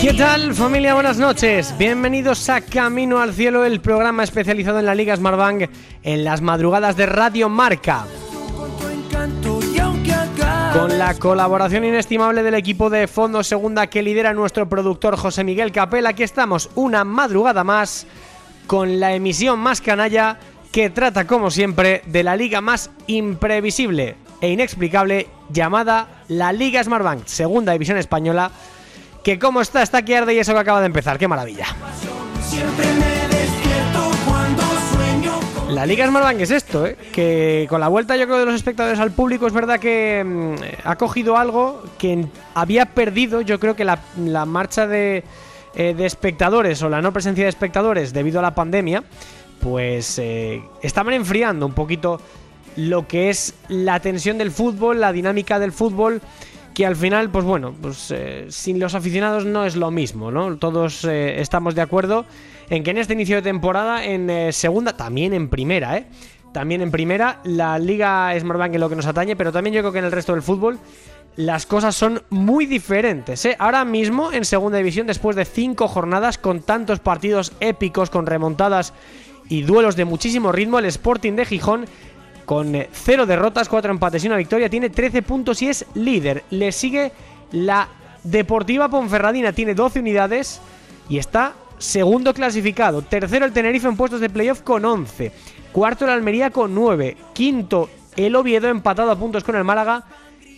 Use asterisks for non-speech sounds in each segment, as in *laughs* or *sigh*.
¿Qué tal familia? Buenas noches. Bienvenidos a Camino al Cielo, el programa especializado en la Liga Smartbank en las madrugadas de Radio Marca. Con la colaboración inestimable del equipo de Fondo Segunda que lidera nuestro productor José Miguel Capel, aquí estamos una madrugada más con la emisión más canalla que trata como siempre de la liga más imprevisible e inexplicable llamada la Liga Smartbank, segunda división española, que como está, está que arde y eso que acaba de empezar, qué maravilla. La Liga Smartbank es esto, ¿eh? que con la vuelta yo creo de los espectadores al público es verdad que mm, ha cogido algo que había perdido yo creo que la, la marcha de, eh, de espectadores o la no presencia de espectadores debido a la pandemia, pues eh, estaban enfriando un poquito lo que es la tensión del fútbol, la dinámica del fútbol que al final, pues bueno, pues eh, sin los aficionados no es lo mismo, ¿no? Todos eh, estamos de acuerdo en que en este inicio de temporada, en eh, segunda, también en primera, ¿eh? También en primera, la Liga Smartbank en lo que nos atañe, pero también yo creo que en el resto del fútbol las cosas son muy diferentes. ¿eh? Ahora mismo, en segunda división, después de cinco jornadas con tantos partidos épicos, con remontadas y duelos de muchísimo ritmo, el Sporting de Gijón con eh, cero derrotas, cuatro empates y una victoria, tiene 13 puntos y es líder. Le sigue la Deportiva Ponferradina, tiene 12 unidades y está segundo clasificado. Tercero el Tenerife en puestos de playoff con 11. Cuarto el Almería con 9. Quinto el Oviedo empatado a puntos con el Málaga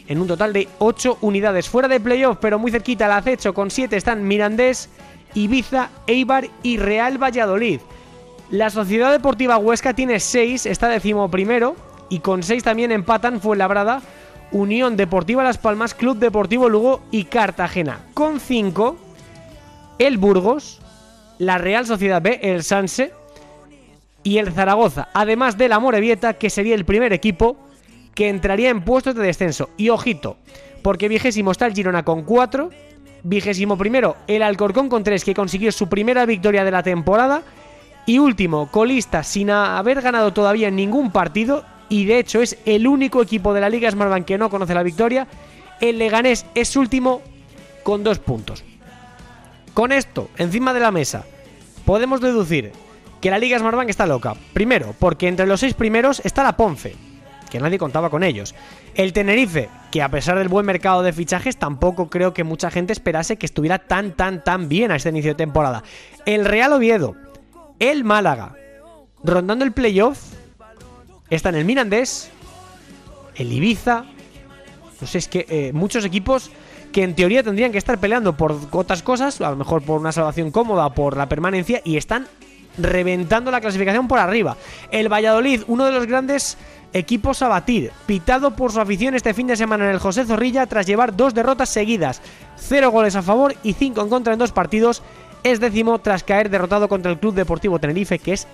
en un total de 8 unidades. Fuera de playoff, pero muy cerquita el acecho con 7 están Mirandés, Ibiza, Eibar y Real Valladolid. La Sociedad Deportiva Huesca tiene 6, está décimo primero y con 6 también empatan Fuenlabrada, Unión Deportiva Las Palmas, Club Deportivo Lugo y Cartagena. Con 5, el Burgos, la Real Sociedad B, el Sanse y el Zaragoza, además de la Morevieta, que sería el primer equipo que entraría en puestos de descenso. Y ojito, porque vigésimo está el Girona con 4, vigésimo primero el Alcorcón con 3, que consiguió su primera victoria de la temporada, y último, colista sin haber ganado todavía ningún partido, y de hecho es el único equipo de la Liga Smartbank que no conoce la victoria, el Leganés es último con 2 puntos. Con esto, encima de la mesa, podemos deducir que la Liga Smartbank está loca. Primero, porque entre los seis primeros está la Ponce, que nadie contaba con ellos. El Tenerife, que a pesar del buen mercado de fichajes, tampoco creo que mucha gente esperase que estuviera tan, tan, tan bien a este inicio de temporada. El Real Oviedo, el Málaga, rondando el playoff, están el Mirandés, el Ibiza. No sé, es que eh, muchos equipos que en teoría tendrían que estar peleando por otras cosas, a lo mejor por una salvación cómoda, por la permanencia, y están reventando la clasificación por arriba. El Valladolid, uno de los grandes equipos a batir, pitado por su afición este fin de semana en el José Zorrilla tras llevar dos derrotas seguidas, cero goles a favor y cinco en contra en dos partidos, es décimo tras caer derrotado contra el Club Deportivo Tenerife, que es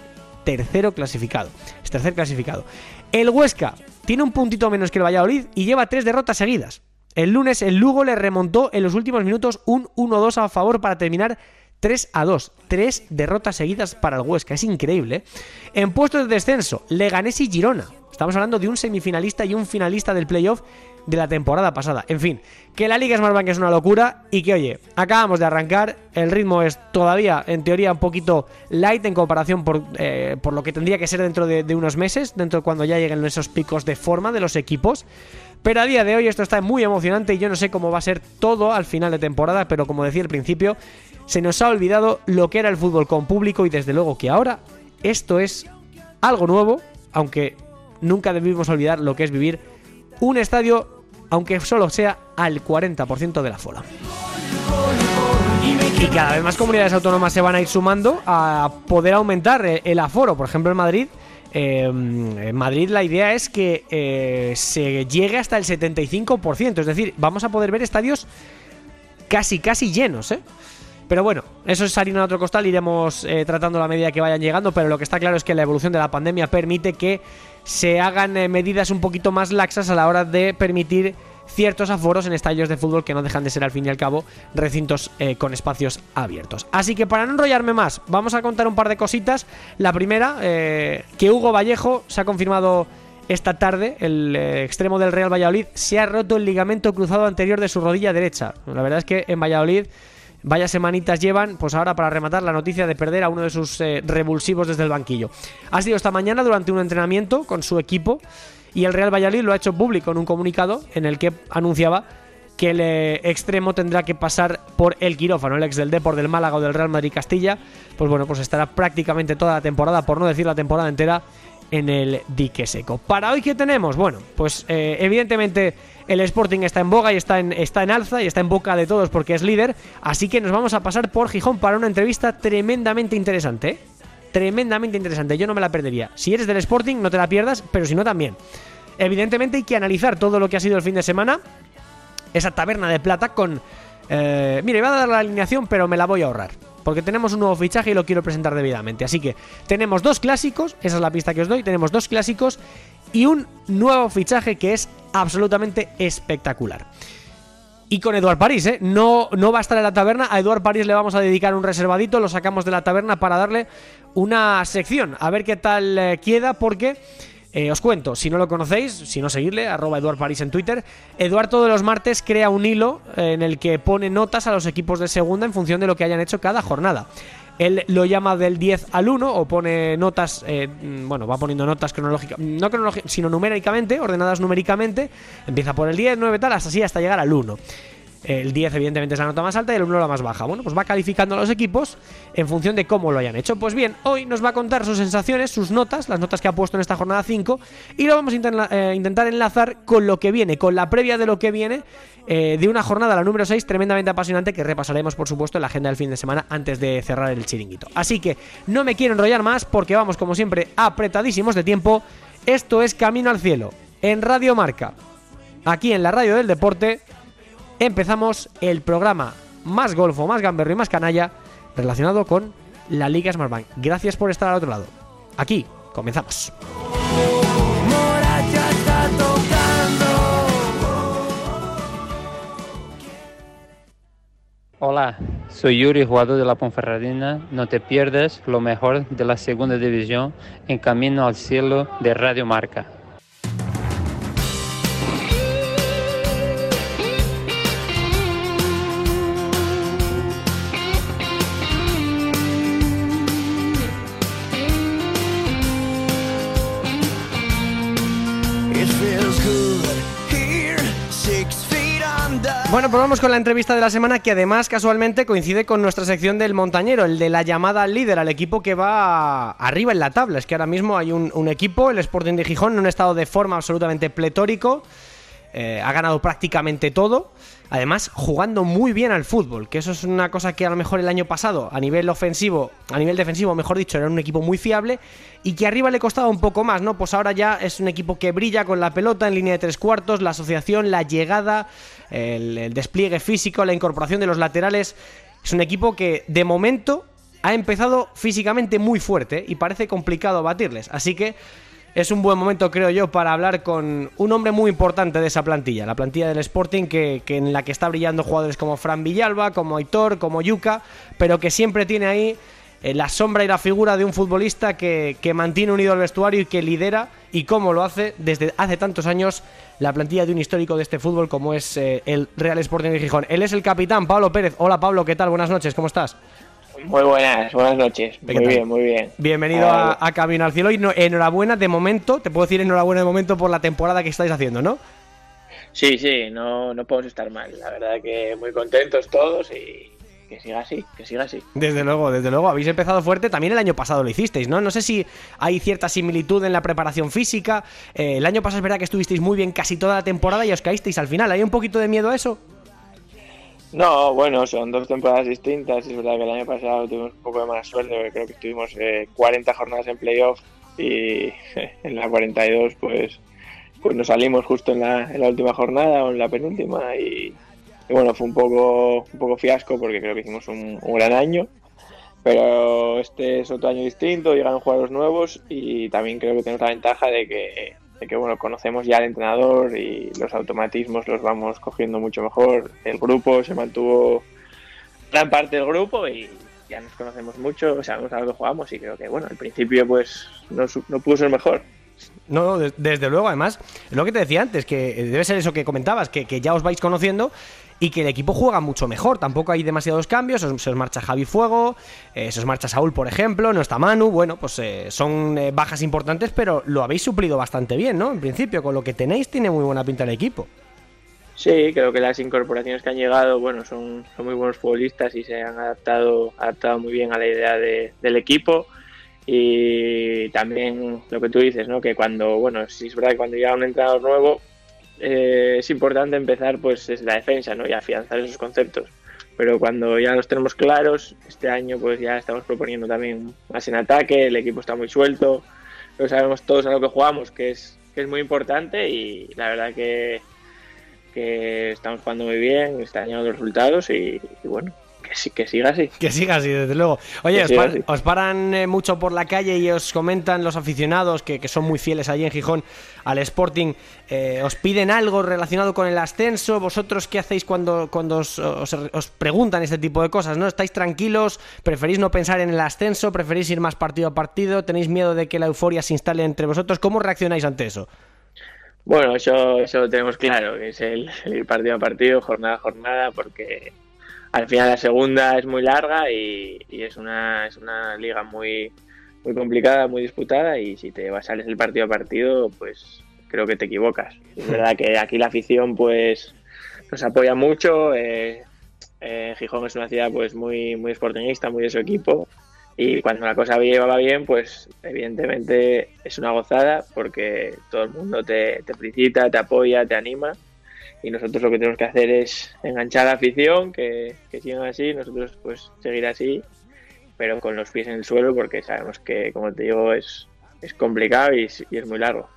tercero clasificado. Es tercer clasificado. El Huesca tiene un puntito menos que el Valladolid y lleva tres derrotas seguidas. El lunes el Lugo le remontó en los últimos minutos un 1-2 a favor para terminar 3 a 2. Tres derrotas seguidas para el Huesca. Es increíble. ¿eh? En puestos de descenso, Leganés y Girona. Estamos hablando de un semifinalista y un finalista del playoff de la temporada pasada. En fin, que la Liga Smartbank es una locura y que, oye, acabamos de arrancar. El ritmo es todavía, en teoría, un poquito light en comparación por, eh, por lo que tendría que ser dentro de, de unos meses, dentro de cuando ya lleguen esos picos de forma de los equipos. Pero a día de hoy esto está muy emocionante y yo no sé cómo va a ser todo al final de temporada, pero como decía al principio, se nos ha olvidado lo que era el fútbol con público y desde luego que ahora esto es algo nuevo, aunque nunca debimos olvidar lo que es vivir un estadio, aunque solo sea al 40% de la fola. Y cada vez más comunidades autónomas se van a ir sumando a poder aumentar el aforo. Por ejemplo, en Madrid, eh, en Madrid la idea es que eh, se llegue hasta el 75%. Es decir, vamos a poder ver estadios casi, casi llenos, ¿eh? Pero bueno, eso es harina en otro costal, iremos eh, tratando la medida que vayan llegando, pero lo que está claro es que la evolución de la pandemia permite que se hagan eh, medidas un poquito más laxas a la hora de permitir ciertos aforos en estadios de fútbol que no dejan de ser al fin y al cabo recintos eh, con espacios abiertos. Así que para no enrollarme más, vamos a contar un par de cositas. La primera, que Hugo Vallejo se ha confirmado esta tarde, el extremo del Real Valladolid se ha roto el ligamento cruzado anterior de su rodilla derecha. La verdad es que en Valladolid Vaya semanitas llevan, pues ahora para rematar la noticia de perder a uno de sus eh, revulsivos desde el banquillo. Ha sido esta mañana durante un entrenamiento con su equipo y el Real Valladolid lo ha hecho público en un comunicado en el que anunciaba que el eh, extremo tendrá que pasar por el quirófano, el ex del Depor del Málaga o del Real Madrid Castilla, pues bueno, pues estará prácticamente toda la temporada, por no decir la temporada entera, en el dique seco. Para hoy, ¿qué tenemos? Bueno, pues eh, evidentemente el Sporting está en boga y está en, está en alza y está en boca de todos porque es líder. Así que nos vamos a pasar por Gijón para una entrevista tremendamente interesante. ¿eh? Tremendamente interesante. Yo no me la perdería. Si eres del Sporting, no te la pierdas, pero si no, también. Evidentemente hay que analizar todo lo que ha sido el fin de semana. Esa taberna de plata con... Eh, mire, iba a dar la alineación, pero me la voy a ahorrar porque tenemos un nuevo fichaje y lo quiero presentar debidamente. Así que tenemos dos clásicos, esa es la pista que os doy, tenemos dos clásicos y un nuevo fichaje que es absolutamente espectacular. Y con Eduard París, ¿eh? No, no va a estar en la taberna. A Eduard París le vamos a dedicar un reservadito. Lo sacamos de la taberna para darle una sección. A ver qué tal eh, queda, porque eh, os cuento, si no lo conocéis, si no seguirle, arroba Eduard París en Twitter. Eduard todos los martes crea un hilo en el que pone notas a los equipos de segunda en función de lo que hayan hecho cada jornada. Él lo llama del 10 al 1 o pone notas, eh, mm, bueno, va poniendo notas cronológicas, no cronológicamente, sino numéricamente, ordenadas numéricamente. Empieza por el 10, 9, tal, así, hasta llegar al 1. El 10 evidentemente es la nota más alta y el 1 la más baja. Bueno, pues va calificando a los equipos en función de cómo lo hayan hecho. Pues bien, hoy nos va a contar sus sensaciones, sus notas, las notas que ha puesto en esta jornada 5 y lo vamos a eh, intentar enlazar con lo que viene, con la previa de lo que viene eh, de una jornada, la número 6, tremendamente apasionante que repasaremos por supuesto en la agenda del fin de semana antes de cerrar el chiringuito. Así que no me quiero enrollar más porque vamos como siempre apretadísimos de tiempo. Esto es Camino al Cielo en Radio Marca, aquí en la radio del deporte empezamos el programa más golfo, más gamberro y más canalla relacionado con la Liga Smartbank. Gracias por estar al otro lado. Aquí comenzamos. Hola, soy Yuri, jugador de la Ponferradina. No te pierdas lo mejor de la segunda división en Camino al Cielo de Radio Marca. Bueno, pues vamos con la entrevista de la semana que además casualmente coincide con nuestra sección del montañero, el de la llamada líder, al equipo que va arriba en la tabla. Es que ahora mismo hay un, equipo, el Sporting de Gijón, en un estado de forma absolutamente pletórico. Eh, ha ganado prácticamente todo. Además, jugando muy bien al fútbol, que eso es una cosa que a lo mejor el año pasado, a nivel ofensivo, a nivel defensivo, mejor dicho, era un equipo muy fiable y que arriba le costaba un poco más, ¿no? Pues ahora ya es un equipo que brilla con la pelota en línea de tres cuartos, la asociación, la llegada, el, despliegue físico, la incorporación de los laterales. Es un equipo que de momento ha empezado físicamente muy fuerte y parece complicado batirles. Así que es un buen momento, creo yo, para hablar con un hombre muy importante de esa plantilla, la plantilla del Sporting, que, en la que está brillando jugadores como Fran Villalba, como Aitor, como Yuca, pero que siempre tiene ahí eh, la sombra y la figura de un futbolista que, mantiene unido al vestuario y que lidera, y cómo lo hace desde hace tantos años, la plantilla de un histórico de este fútbol como es eh, el Real Sporting de Gijón. Él es el capitán, Pablo Pérez. Hola Pablo, ¿qué tal? Buenas noches, ¿cómo estás? Muy buenas, buenas noches. Muy bien, muy bien. Bienvenido a, Camino al Cielo y enhorabuena de momento, te puedo decir enhorabuena de momento por la temporada que estáis haciendo, ¿no? Sí, sí, no, no podemos estar mal. La verdad que muy contentos todos y que siga así, que siga así. Desde luego, desde luego. Habéis empezado fuerte, también el año pasado lo hicisteis, ¿no? No sé si hay cierta similitud en la preparación física. Eh, el año pasado es verdad que estuvisteis muy bien casi toda la temporada y os caísteis al final. ¿Hay un poquito de miedo a eso? No, bueno, son dos temporadas distintas. Es verdad que el año pasado tuvimos un poco de mala suerte, porque creo que estuvimos 40 eh, jornadas en playoff y *laughs* en la 42 pues, pues nos salimos justo en la, en la última jornada o en la penúltima y, bueno, fue un poco, un poco fiasco porque creo que hicimos un, gran año. Pero este es otro año distinto, llegan jugadores nuevos y también creo que tenemos la ventaja de que, de que bueno, conocemos ya al entrenador y los automatismos los vamos cogiendo mucho mejor. El grupo se mantuvo gran parte del grupo y ya nos conocemos mucho, sabemos a lo que jugamos y creo que bueno, al principio pues no, no pudo ser mejor. No, desde luego, además, lo que te decía antes, que debe ser eso que comentabas, que, ya os vais conociendo y que el equipo juega mucho mejor. Tampoco hay demasiados cambios. Se os marcha Javi Fuego, eh, se os marcha Saúl, por ejemplo, no está Manu. Bueno, pues eh, son eh, bajas importantes, pero lo habéis suplido bastante bien, ¿no? En principio, con lo que tenéis, tiene muy buena pinta el equipo. Sí, creo que las incorporaciones que han llegado, bueno, son, son muy buenos futbolistas y se han adaptado, adaptado muy bien a la idea del equipo. Y también lo que tú dices, ¿no? Que cuando, bueno, si es verdad que cuando llega un entrenador nuevo, eh, es importante empezar pues desde la defensa, ¿no? Y afianzar esos conceptos. Pero cuando ya los tenemos claros, este año pues ya estamos proponiendo también más en ataque, el equipo está muy suelto, lo sabemos todos a lo que jugamos, que es, que es muy importante y la verdad que, que estamos jugando muy bien, están llegando los resultados y bueno, que, siga así. Que siga así, desde luego. Oye, os, paran eh, mucho por la calle y os comentan los aficionados que, son muy fieles allí en Gijón al Sporting. Eh, ¿Os piden algo relacionado con el ascenso? ¿Vosotros qué hacéis cuando, cuando os, os, preguntan este tipo de cosas? ¿No? ¿Estáis tranquilos? ¿Preferís no pensar en el ascenso? ¿Preferís ir más partido a partido? ¿Tenéis miedo de que la euforia se instale entre vosotros? ¿Cómo reaccionáis ante eso? Bueno, eso, eso lo tenemos claro, que es el ir partido a partido, jornada a jornada, porque al final la segunda es muy larga y, es, una, es una liga muy, muy complicada, muy disputada y si te vas sales el partido a partido, pues creo que te equivocas. Es verdad que aquí la afición pues nos apoya mucho. Eh, eh, Gijón es una ciudad pues muy, muy sportingista, muy de su equipo y cuando la cosa va bien, pues evidentemente es una gozada porque todo el mundo te, te felicita, te apoya, te anima y nosotros lo que tenemos que hacer es enganchar a la afición, que, que sigan así, nosotros pues seguir así, pero con los pies en el suelo porque sabemos que, como te digo, es, es complicado y, es muy largo.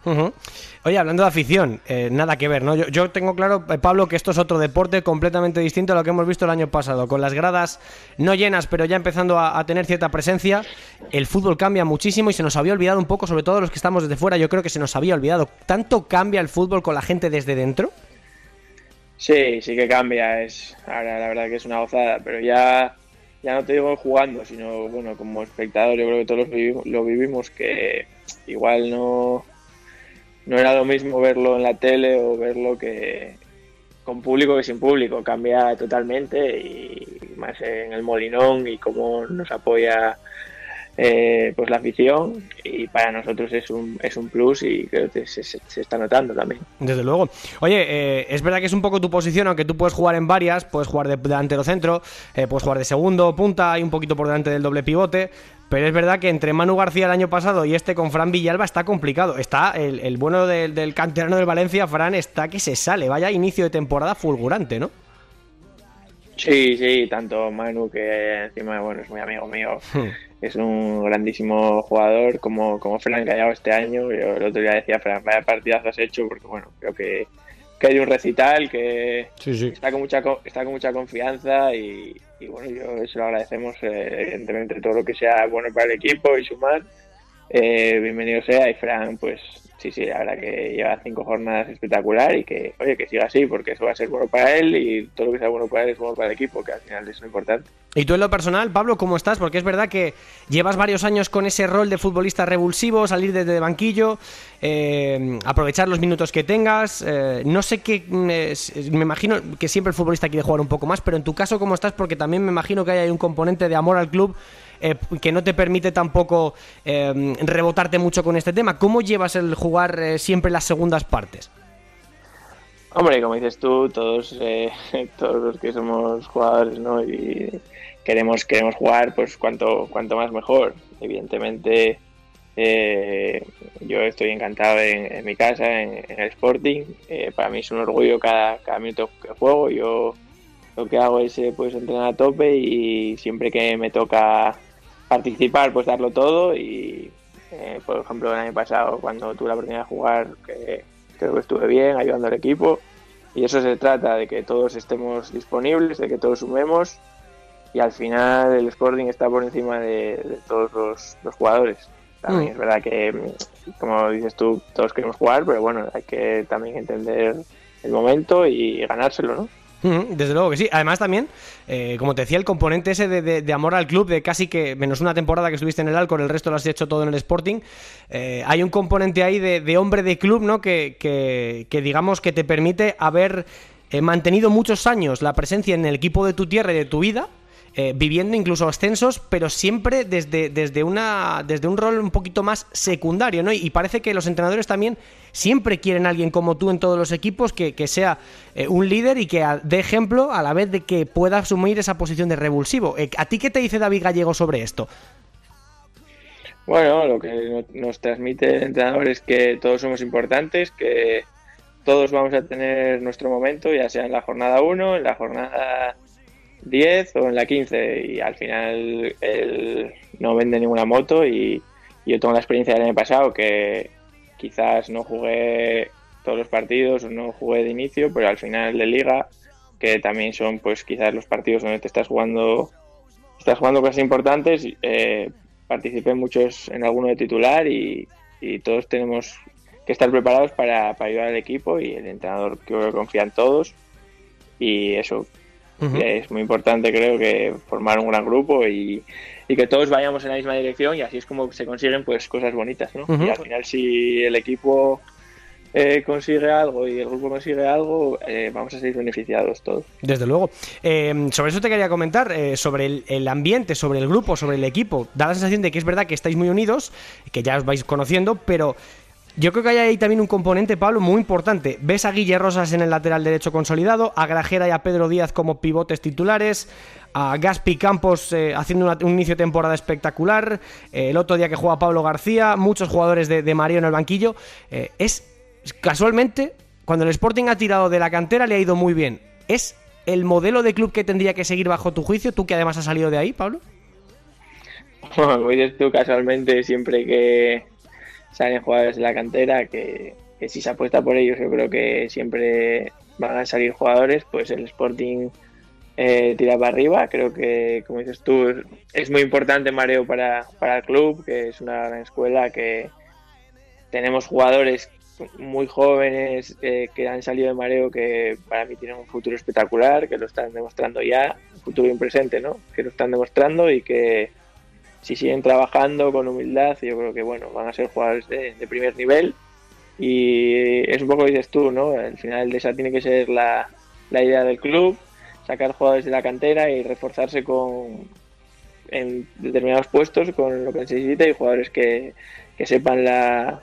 Oye, hablando de afición, eh, nada que ver, ¿no? Yo, tengo claro, eh, Pablo, que esto es otro deporte completamente distinto a lo que hemos visto el año pasado, con las gradas no llenas, pero ya empezando a, tener cierta presencia. El fútbol cambia muchísimo y se nos había olvidado un poco, sobre todo los que estamos desde fuera, yo creo que se nos había olvidado. ¿Tanto cambia el fútbol con la gente desde dentro? Sí, sí que cambia. Es, ahora la verdad que es una gozada, pero ya, ya no te digo jugando, sino bueno, como espectador, yo creo que todos lo vivimos, que igual no, no era lo mismo verlo en la tele o verlo que con público que sin público. Cambia totalmente y más en el Molinón y cómo nos apoya eh, pues la afición y para nosotros es un, es un plus y creo que se, está notando también. Desde luego. Oye, eh, es verdad que es un poco tu posición, aunque tú puedes jugar en varias, puedes jugar de delantero centro, eh, puedes jugar de segundo, punta y un poquito por delante del doble pivote. Pero es verdad que entre Manu García el año pasado y este con Fran Villalba está complicado. Está el, el bueno del, del canterano del Valencia, Fran, está que se sale. Vaya inicio de temporada fulgurante, ¿no? Sí, sí, tanto Manu que encima bueno es muy amigo mío, hmm. es un grandísimo jugador como, como Fran que ha llegado este año. Yo el otro día decía, Fran, vaya partidazo has hecho, porque bueno, creo que, que hay un recital que Está, con mucha, está con mucha confianza y, bueno, yo eso lo agradecemos, eh, evidentemente, todo lo que sea bueno para el equipo y sumar. Eh, bienvenido sea y Fran, pues sí, sí, la verdad que lleva cinco jornadas espectacular y que, oye, que siga así, porque eso va a ser bueno para él y todo lo que sea bueno para él es bueno para el equipo, que al final es lo importante. Y tú en lo personal, Pablo, ¿cómo estás? Porque es verdad que llevas varios años con ese rol de futbolista revulsivo, salir desde banquillo, eh, aprovechar los minutos que tengas. Eh, no sé qué, me imagino que siempre el futbolista quiere jugar un poco más, pero en tu caso, ¿cómo estás? Porque también me imagino que hay un componente de amor al club eh, que no te permite tampoco eh, rebotarte mucho con este tema. ¿Cómo llevas el jugar eh, siempre las segundas partes? Hombre, como dices tú, todos, *laughs* todos los que somos jugadores, ¿no? Y queremos, queremos jugar, pues cuanto, cuanto más mejor. Evidentemente, yo estoy encantado en, mi casa, en, el Sporting. para mí es un orgullo cada, cada minuto que juego. Yo lo que hago es pues entrenar a tope y siempre que me toca participar, pues darlo todo y, eh, por ejemplo, el año pasado cuando tuve la oportunidad de jugar, que creo que estuve bien ayudando al equipo y eso se trata, de que todos estemos disponibles, de que todos sumemos y al final el Sporting está por encima de, todos los, jugadores. También mm. es verdad que, como dices tú, todos queremos jugar, pero bueno, hay que también entender el momento y ganárselo, ¿no? Desde luego que sí. Además también, eh, como te decía, el componente ese de, amor al club, de casi que menos una temporada que estuviste en el Alcor, el resto lo has hecho todo en el Sporting, eh, hay un componente ahí de, hombre de club, ¿no? Que, que, digamos que te permite haber eh, mantenido muchos años la presencia en el equipo de tu tierra y de tu vida eh, viviendo incluso ascensos, pero siempre desde, desde, una, desde un rol un poquito más secundario, ¿no? Y, parece que los entrenadores también siempre quieren a alguien como tú en todos los equipos que, sea eh, un líder y que dé ejemplo a la vez de que pueda asumir esa posición de revulsivo. Eh, ¿A ti qué te dice David Gallego sobre esto? Bueno, lo que nos transmite el entrenador es que todos somos importantes, que todos vamos a tener nuestro momento, ya sea en la jornada 1, en la jornada 10 o en la 15 y al final él no vende ninguna moto y, yo tengo la experiencia del año pasado que quizás no jugué todos los partidos o no jugué de inicio, pero al final de liga, que también son pues quizás los partidos donde te estás jugando estás jugando cosas importantes, eh, participé muchos en alguno de titular y, todos tenemos que estar preparados para, para ayudar al equipo y el entrenador que confía en todos y eso es muy importante, creo, que formar un gran grupo y, que todos vayamos en la misma dirección y así es como se consiguen pues cosas bonitas, ¿no? Y al final si el equipo eh, consigue algo y el grupo consigue algo, eh, vamos a ser beneficiados todos. Desde luego. Eh, sobre eso te quería comentar, sobre el, el, ambiente, sobre el grupo, sobre el equipo. Da la sensación de que es verdad que estáis muy unidos, que ya os vais conociendo, pero yo creo que hay ahí también un componente, Pablo, muy importante. Ves a Guille Rosas en el lateral derecho consolidado, a Grajera y a Pedro Díaz como pivotes titulares, a Gaspi Campos eh, haciendo un inicio de temporada espectacular, eh, el otro día que juega Pablo García, muchos jugadores de, Mario en el banquillo. Eh, es casualmente, cuando el Sporting ha tirado de la cantera le ha ido muy bien. ¿Es el modelo de club que tendría que seguir bajo tu juicio? Tú que además has salido de ahí, Pablo. *laughs* Dices tú casualmente siempre que salen jugadores de la cantera que, si se apuesta por ellos yo creo que siempre van a salir jugadores, pues el Sporting eh, tira para arriba. Creo que, como dices tú, es muy importante Mareo para, para el club, que es una gran escuela, que tenemos jugadores muy jóvenes eh, que han salido de Mareo que para mí tienen un futuro espectacular, que lo están demostrando ya, un futuro y un presente, ¿no? Que lo están demostrando y que si siguen trabajando con humildad, yo creo que bueno, van a ser jugadores de, primer nivel. Y es un poco dices tú, ¿no? Al final de esa tiene que ser la, idea del club, sacar jugadores de la cantera y reforzarse con en determinados puestos con lo que se necesita y jugadores que, sepan la,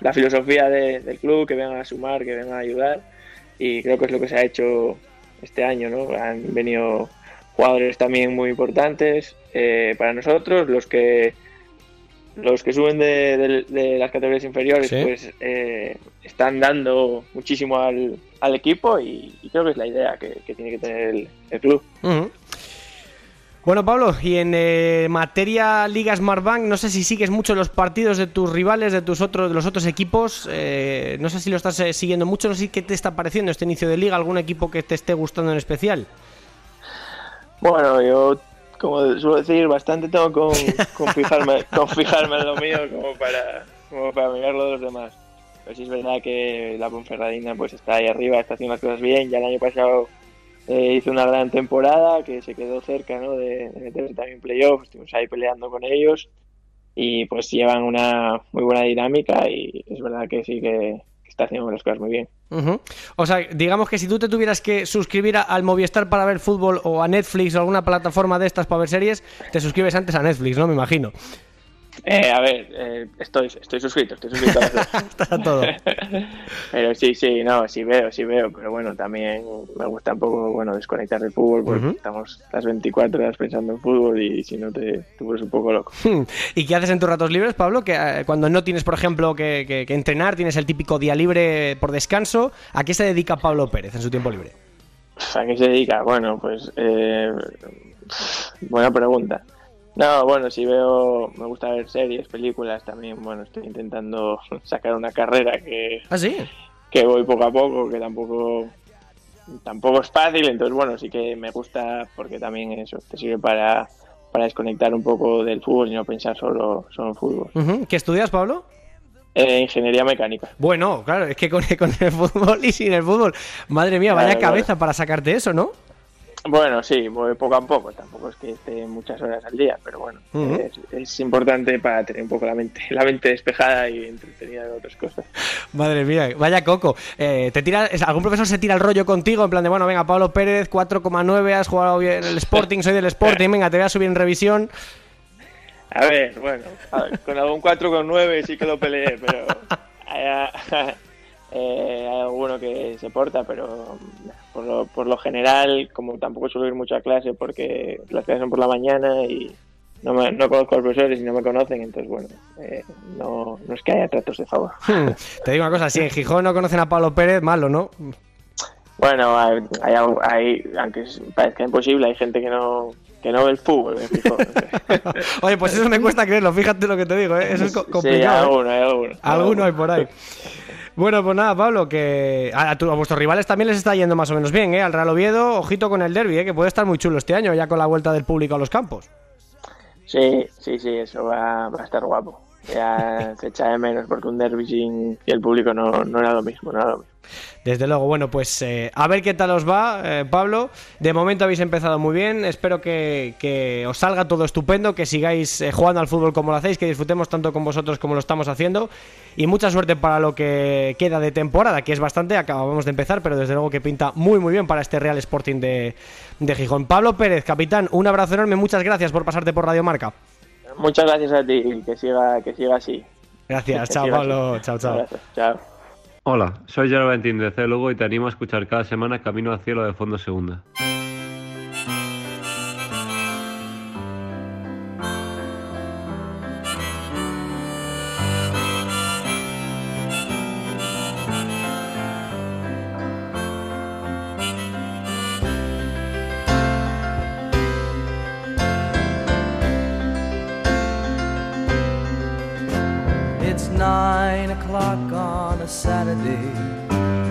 la filosofía del club, que vengan a sumar, que vengan a ayudar. Y creo que es lo que se ha hecho este año, ¿no? Han venido jugadores también muy importantes eh, para nosotros, los que los que suben de, las categorías inferiores pues eh, están dando muchísimo al, al equipo y, creo que es la idea que, tiene que tener el, club. Bueno, Pablo, y en eh, materia Liga Smartbank, no sé si sigues mucho los partidos de tus rivales, de tus otros, de los otros equipos. no sé si lo estás siguiendo mucho, no sé qué te está pareciendo este inicio de liga, algún equipo que te esté gustando en especial. Bueno, yo, como suelo decir, bastante tengo con, *laughs* con, fijarme, con fijarme en lo mío como para, como para mirarlo de los demás. Pero sí es verdad que la Ponferradina pues está ahí arriba, está haciendo las cosas bien. Ya el año pasado eh, hizo una gran temporada que se quedó cerca ¿no? de, de meterse también playoffs. Estuvimos ahí peleando con ellos y pues llevan una muy buena dinámica y es verdad que sí que, está haciendo las cosas muy bien. O sea, digamos que si tú te tuvieras que suscribir al Movistar para ver fútbol o a Netflix o alguna plataforma de estas para ver series, te suscribes antes a Netflix, ¿no? Me imagino. Eh, a ver, eh, estoy, estoy suscrito, estoy suscrito a *laughs* todo. *laughs* pero sí, sí, no, sí veo, sí veo, pero bueno, también me gusta un poco, bueno, desconectar del fútbol porque estamos las 24 horas pensando en fútbol y si no te, te pones un poco loco. *laughs* ¿Y qué haces en tus ratos libres, Pablo? Que eh, cuando no tienes, por ejemplo, que, que, entrenar, tienes el típico día libre por descanso, ¿a qué se dedica Pablo Pérez en su tiempo libre? ¿A qué se dedica? Bueno, pues eh, buena pregunta. No, bueno, si veo, me gusta ver series, películas también. Bueno, estoy intentando *laughs* sacar una carrera que, ¿Ah, sí? que voy poco a poco, que tampoco tampoco es fácil, entonces bueno, sí que me gusta porque también eso te sirve para, para desconectar un poco del fútbol y no pensar solo, solo en fútbol. ¿Qué estudias, Pablo? Eh, ingeniería mecánica. Bueno, claro, es que con, *laughs* con el fútbol y sin el fútbol, madre mía, vaya Claro, claro. cabeza para sacarte eso, ¿no? Bueno, sí, voy poco a poco, tampoco es que esté muchas horas al día, pero bueno, Ujú. es, es importante para tener un poco la mente, la mente despejada y entretenida de otras cosas. Madre mía, vaya coco. Eh, ¿te tira, ¿Algún profesor se tira el rollo contigo en plan de, bueno, venga, Pablo Pérez, 4,9, has jugado bien el Sporting, soy del Sporting, venga, te voy a subir en revisión? A ver, bueno, a ver, con algún 4,9 sí que lo peleé, pero *laughs* eh, hay alguno que se porta, pero por lo, por lo general, como tampoco suelo ir mucho a clase porque las clases son por la mañana y no, me- no conozco a los profesores y no me conocen, entonces bueno, eh, no, no es que haya tratos de favor. *laughs* Te digo una cosa, si en Gijón no conocen a Pablo Pérez, malo, ¿no? Bueno, hay, hay, hay- aunque parezca imposible, hay gente que no que no ve el fútbol. en Gijón. *laughs* Oye, pues eso me cuesta creerlo, fíjate lo que te digo, ¿eh? eso es co- Sí, complicado. ¿eh? alguno, hay alguno. Alguno hay por ahí. Bueno, pues nada, Pablo, que a, tu- a vuestros rivales también les está yendo más o menos bien, ¿eh? Al Real Oviedo, ojito con el derby, ¿eh? Que puede estar muy chulo este año, ya con la vuelta del público a los campos. Sí, sí, sí, eso va, va a estar guapo. Ya se echa de menos porque un derby sin y el público no, no era lo mismo, no era lo mismo. Desde luego, bueno, pues eh, a ver qué tal os va, eh, Pablo. De momento habéis empezado muy bien. Espero que, que os salga todo estupendo, que sigáis eh, jugando al fútbol como lo hacéis, que disfrutemos tanto con vosotros como lo estamos haciendo. Y mucha suerte para lo que queda de temporada, que es bastante. Acabamos de empezar, pero desde luego que pinta muy, muy bien para este Real Sporting de, de Gijón. Pablo Pérez, capitán, un abrazo enorme. Muchas gracias por pasarte por Radio Marca. Muchas gracias a ti y que siga, que siga así. Gracias, Que chao, siga Pablo. así. Chao, chao. Hola, soy Gerard Valentín de C. Lugo y te animo a escuchar cada semana Camino al Cielo de Fondo Segunda.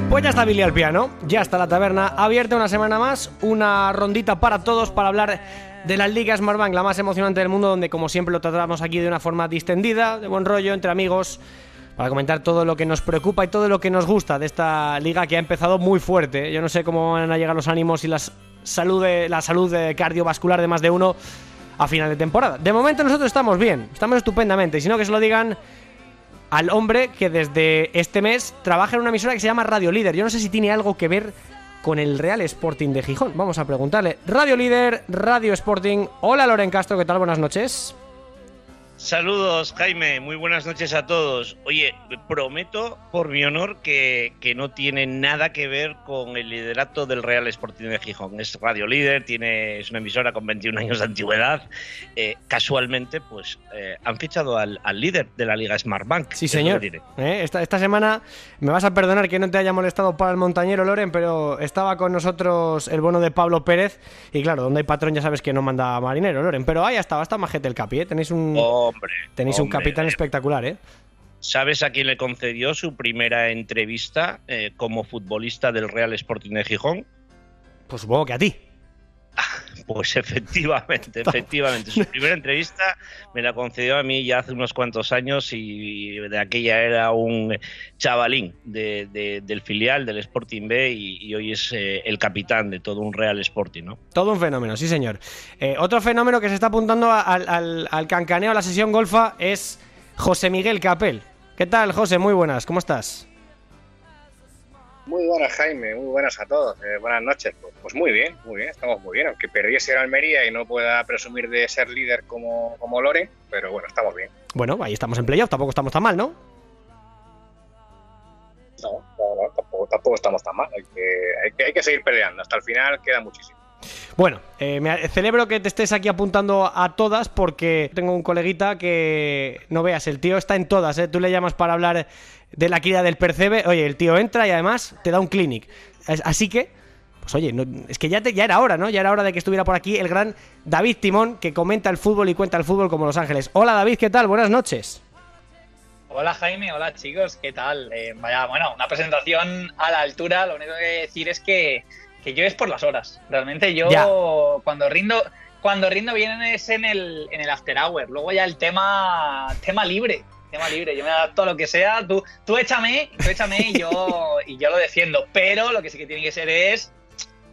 Pues ya está Billy al piano, ya está la taberna abierta una semana más, una rondita para todos para hablar de la Liga Smartbank, la más emocionante del mundo, donde como siempre lo tratamos aquí de una forma distendida, de buen rollo, entre amigos, para comentar todo lo que nos preocupa y todo lo que nos gusta de esta liga que ha empezado muy fuerte. Yo no sé cómo van a llegar los ánimos y las salud de- la salud cardiovascular de más de uno a final de temporada. De momento nosotros estamos bien, estamos estupendamente, si no que se lo digan al hombre que desde este mes trabaja en una emisora que se llama Radio Líder. Yo no sé si tiene algo que ver con el Real Sporting de Gijón. Vamos a preguntarle. Radio Líder, Radio Sporting. Hola Loren Castro, ¿qué tal? Buenas noches. Saludos, Jaime. Muy buenas noches a todos. Oye, prometo por mi honor que, que no tiene nada que ver con el liderato del Real Sporting de Gijón. Es radio líder, tiene, es una emisora con 21 años de antigüedad. Eh, casualmente, pues eh, han fichado al, al líder de la Liga Smartbank. Sí, señor. Eh, Esta, esta semana me vas a perdonar que no te haya molestado para el montañero Loren, pero estaba con nosotros el bono de Pablo Pérez. Y claro, donde hay patrón ya sabes que no manda marinero, Loren. Pero ahí estaba, está majete el capi, ¿eh? Tenéis un, Hombre. tenéis un capitán eh, espectacular, ¿eh? ¿Sabes a quién le concedió su primera entrevista eh, como futbolista del Real Sporting de Gijón? Pues supongo que a ti. *laughs* Pues *laughs* efectivamente, efectivamente. Su primera entrevista me la concedió a mí ya hace unos cuantos años y de aquella era un chavalín de- de- del filial del Sporting B y, y hoy es eh, el capitán de todo un Real Sporting, ¿no? Todo un fenómeno, sí señor. Eh, otro fenómeno que se está apuntando al- al cancaneo, a la sesión golfa, es José Miguel Capel. ¿Qué tal, José? Muy buenas, ¿cómo estás? Muy buenas, Jaime, muy buenas a todos. Eh, buenas noches. Pues, pues muy bien, muy bien, estamos muy bien. Aunque perdiese el Almería y no pueda presumir de ser líder como, como Loren, pero bueno, estamos bien. Bueno, ahí estamos en playoff, tampoco estamos tan mal, ¿no? No, no, no, tampoco, tampoco estamos tan mal. Hay que, hay, que, hay que seguir peleando. Hasta el final queda muchísimo. Bueno, eh, me celebro que te estés aquí apuntando a todas porque tengo un coleguita que no veas, el tío está en todas, ¿eh? Tú le llamas para hablar de la cría del percebe, oye, el tío entra y además te da un clinic. Así que, pues oye, no- es que ya, te- ya era hora, ¿no? Ya era hora de que estuviera por aquí el gran David Timón que comenta el fútbol y cuenta el fútbol como Los Ángeles. Hola David, ¿qué tal? Buenas noches. Hola Jaime, hola chicos, ¿qué tal? Eh, vaya, bueno, una presentación a la altura, lo único que decir es que, que yo es por las horas. Realmente yo cuando rindo, cuando rindo bien es en el, en el after hour, luego ya el tema, tema libre, tema libre, yo me adapto a lo que sea, tú, tú échame, tú échame y yo, *laughs* y yo lo defiendo, pero lo que sí que tiene que ser es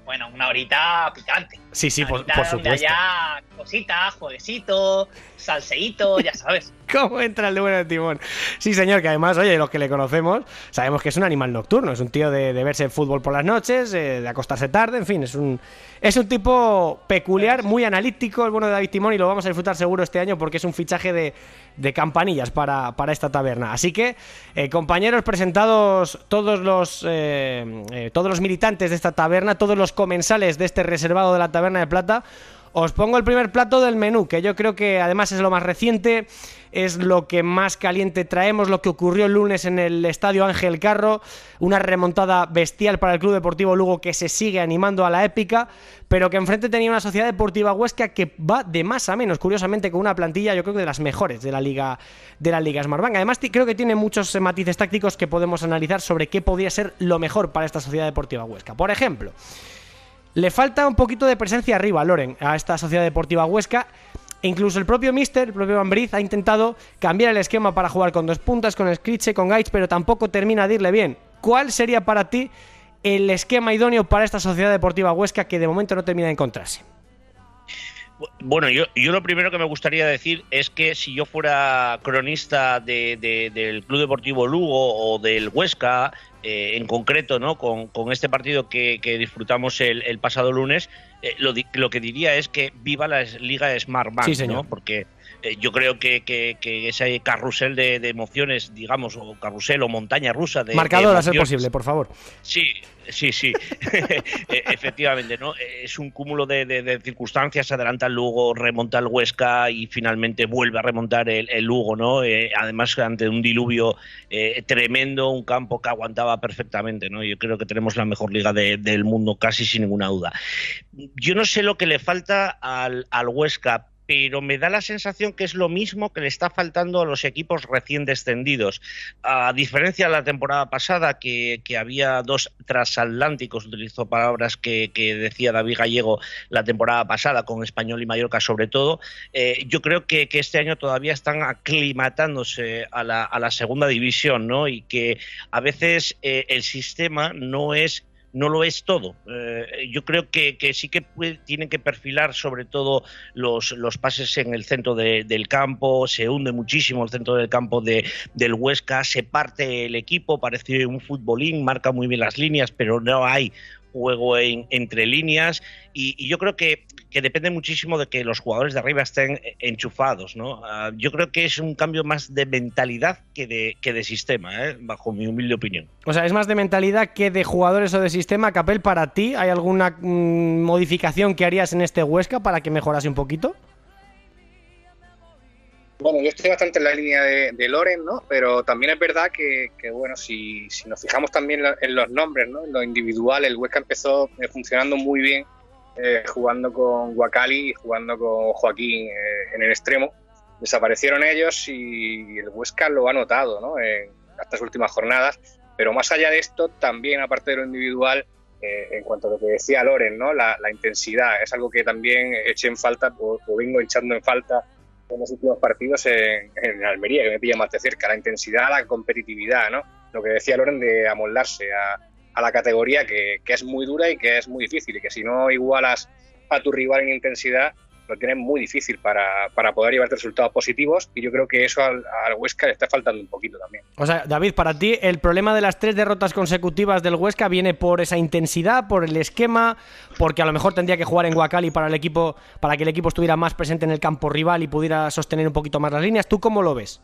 bueno, una horita picante. Sí, sí, por, por, supuesto. Ya cositas, jueguecito, salseíto, ya sabes. *laughs* ¿Cómo entra el de bueno timón? Sí, señor, que además, oye, los que le conocemos, sabemos que es un animal nocturno, es un tío de, de verse fútbol por las noches, eh, de acostarse tarde, en fin, es un, es un tipo peculiar, muy analítico, el bueno de David Timón, y lo vamos a disfrutar seguro este año porque es un fichaje de, de campanillas para, para, esta taberna. Así que, eh, compañeros, presentados todos los, eh, todos los militantes de esta taberna, todos los comensales de este reservado de la taberna de plata, os pongo el primer plato del menú, que yo creo que además es lo más reciente, es lo que más caliente traemos, lo que ocurrió el lunes en el Estadio Ángel Carro, una remontada bestial para el Club Deportivo Lugo que se sigue animando a la épica, pero que enfrente tenía una sociedad deportiva Huesca que va de más a menos, curiosamente con una plantilla yo creo que de las mejores de la liga de la liga Smartbank. Además creo que tiene muchos matices tácticos que podemos analizar sobre qué podría ser lo mejor para esta sociedad deportiva Huesca. Por ejemplo, le falta un poquito de presencia arriba, Loren, a esta Sociedad Deportiva Huesca. E incluso el propio Mister, el propio Mambriz, ha intentado cambiar el esquema para jugar con dos puntas, con Scritche, con Gaitz, pero tampoco termina de irle bien. ¿Cuál sería para ti el esquema idóneo para esta Sociedad Deportiva Huesca que de momento no termina de encontrarse? Bueno, yo, yo lo primero que me gustaría decir es que si yo fuera cronista de, de, del Club Deportivo Lugo o del Huesca, eh, en concreto, ¿no? Con, con este partido que, que disfrutamos el, el, pasado lunes, eh, lo, lo, que diría es que viva la Liga Smart Bank, sí, ¿no? Porque eh, yo creo que, que, que, ese carrusel de, de, emociones, digamos, o carrusel o montaña rusa de. Marcador a ser posible, por favor. Sí, sí, sí. *laughs* Efectivamente, ¿no? Es un cúmulo de, de, de, circunstancias. Adelanta el Lugo, remonta el Huesca y finalmente vuelve a remontar el, el Lugo, ¿no? Eh, además, ante un diluvio eh, tremendo, un campo que aguantaba perfectamente, ¿no? Yo creo que tenemos la mejor liga del mundo, casi sin ninguna duda. Yo no sé lo que le falta al, al Huesca, pero me da la sensación que es lo mismo que le está faltando a los equipos recién descendidos. A diferencia de la temporada pasada, que, que había dos transatlánticos, utilizó palabras que, que, decía David Gallego la temporada pasada, con Español y Mallorca sobre todo, eh, yo creo que, este año todavía están aclimatándose a la, a la segunda división, ¿no? Y que a veces eh, el sistema no es no lo es todo. Eh, yo creo que, sí que tienen que perfilar sobre todo los, los pases en el centro de, del campo, se hunde muchísimo el centro del campo de, del Huesca, se parte el equipo, parece un futbolín, marca muy bien las líneas, pero no hay juego en, entre líneas y, yo creo que, que, depende muchísimo de que los jugadores de arriba estén enchufados. ¿no? Uh, yo creo que es un cambio más de mentalidad que de, que de sistema, ¿eh? bajo mi humilde opinión. O sea, es más de mentalidad que de jugadores o de sistema. Capel, para ti, ¿hay alguna mmm, modificación que harías en este Huesca para que mejorase un poquito? Bueno, yo estoy bastante en la línea de, de Loren, ¿no? Pero también es verdad que, que bueno, si, si, nos fijamos también en los nombres, ¿no? En lo individual, el Huesca empezó eh, funcionando muy bien, eh, jugando con Guacali y jugando con Joaquín eh, en el extremo. Desaparecieron ellos y el Huesca lo ha notado, ¿no? En estas últimas jornadas. Pero más allá de esto, también, aparte de lo individual, eh, en cuanto a lo que decía Loren, ¿no? La, la, intensidad es algo que también eché en falta, o, o vengo echando en falta en los últimos partidos en, en, Almería, que me pilla más de cerca, la intensidad, la competitividad, ¿no? Lo que decía Loren de amoldarse a, a la categoría que, que, es muy dura y que es muy difícil y que si no igualas a tu rival en intensidad, lo tienes muy difícil para, para poder llevarte resultados positivos y yo creo que eso al, al, Huesca le está faltando un poquito también. O sea, David, para ti el problema de las tres derrotas consecutivas del Huesca viene por esa intensidad, por el esquema, porque a lo mejor tendría que jugar en Guacali para el equipo, para que el equipo estuviera más presente en el campo rival y pudiera sostener un poquito más las líneas. ¿Tú cómo lo ves?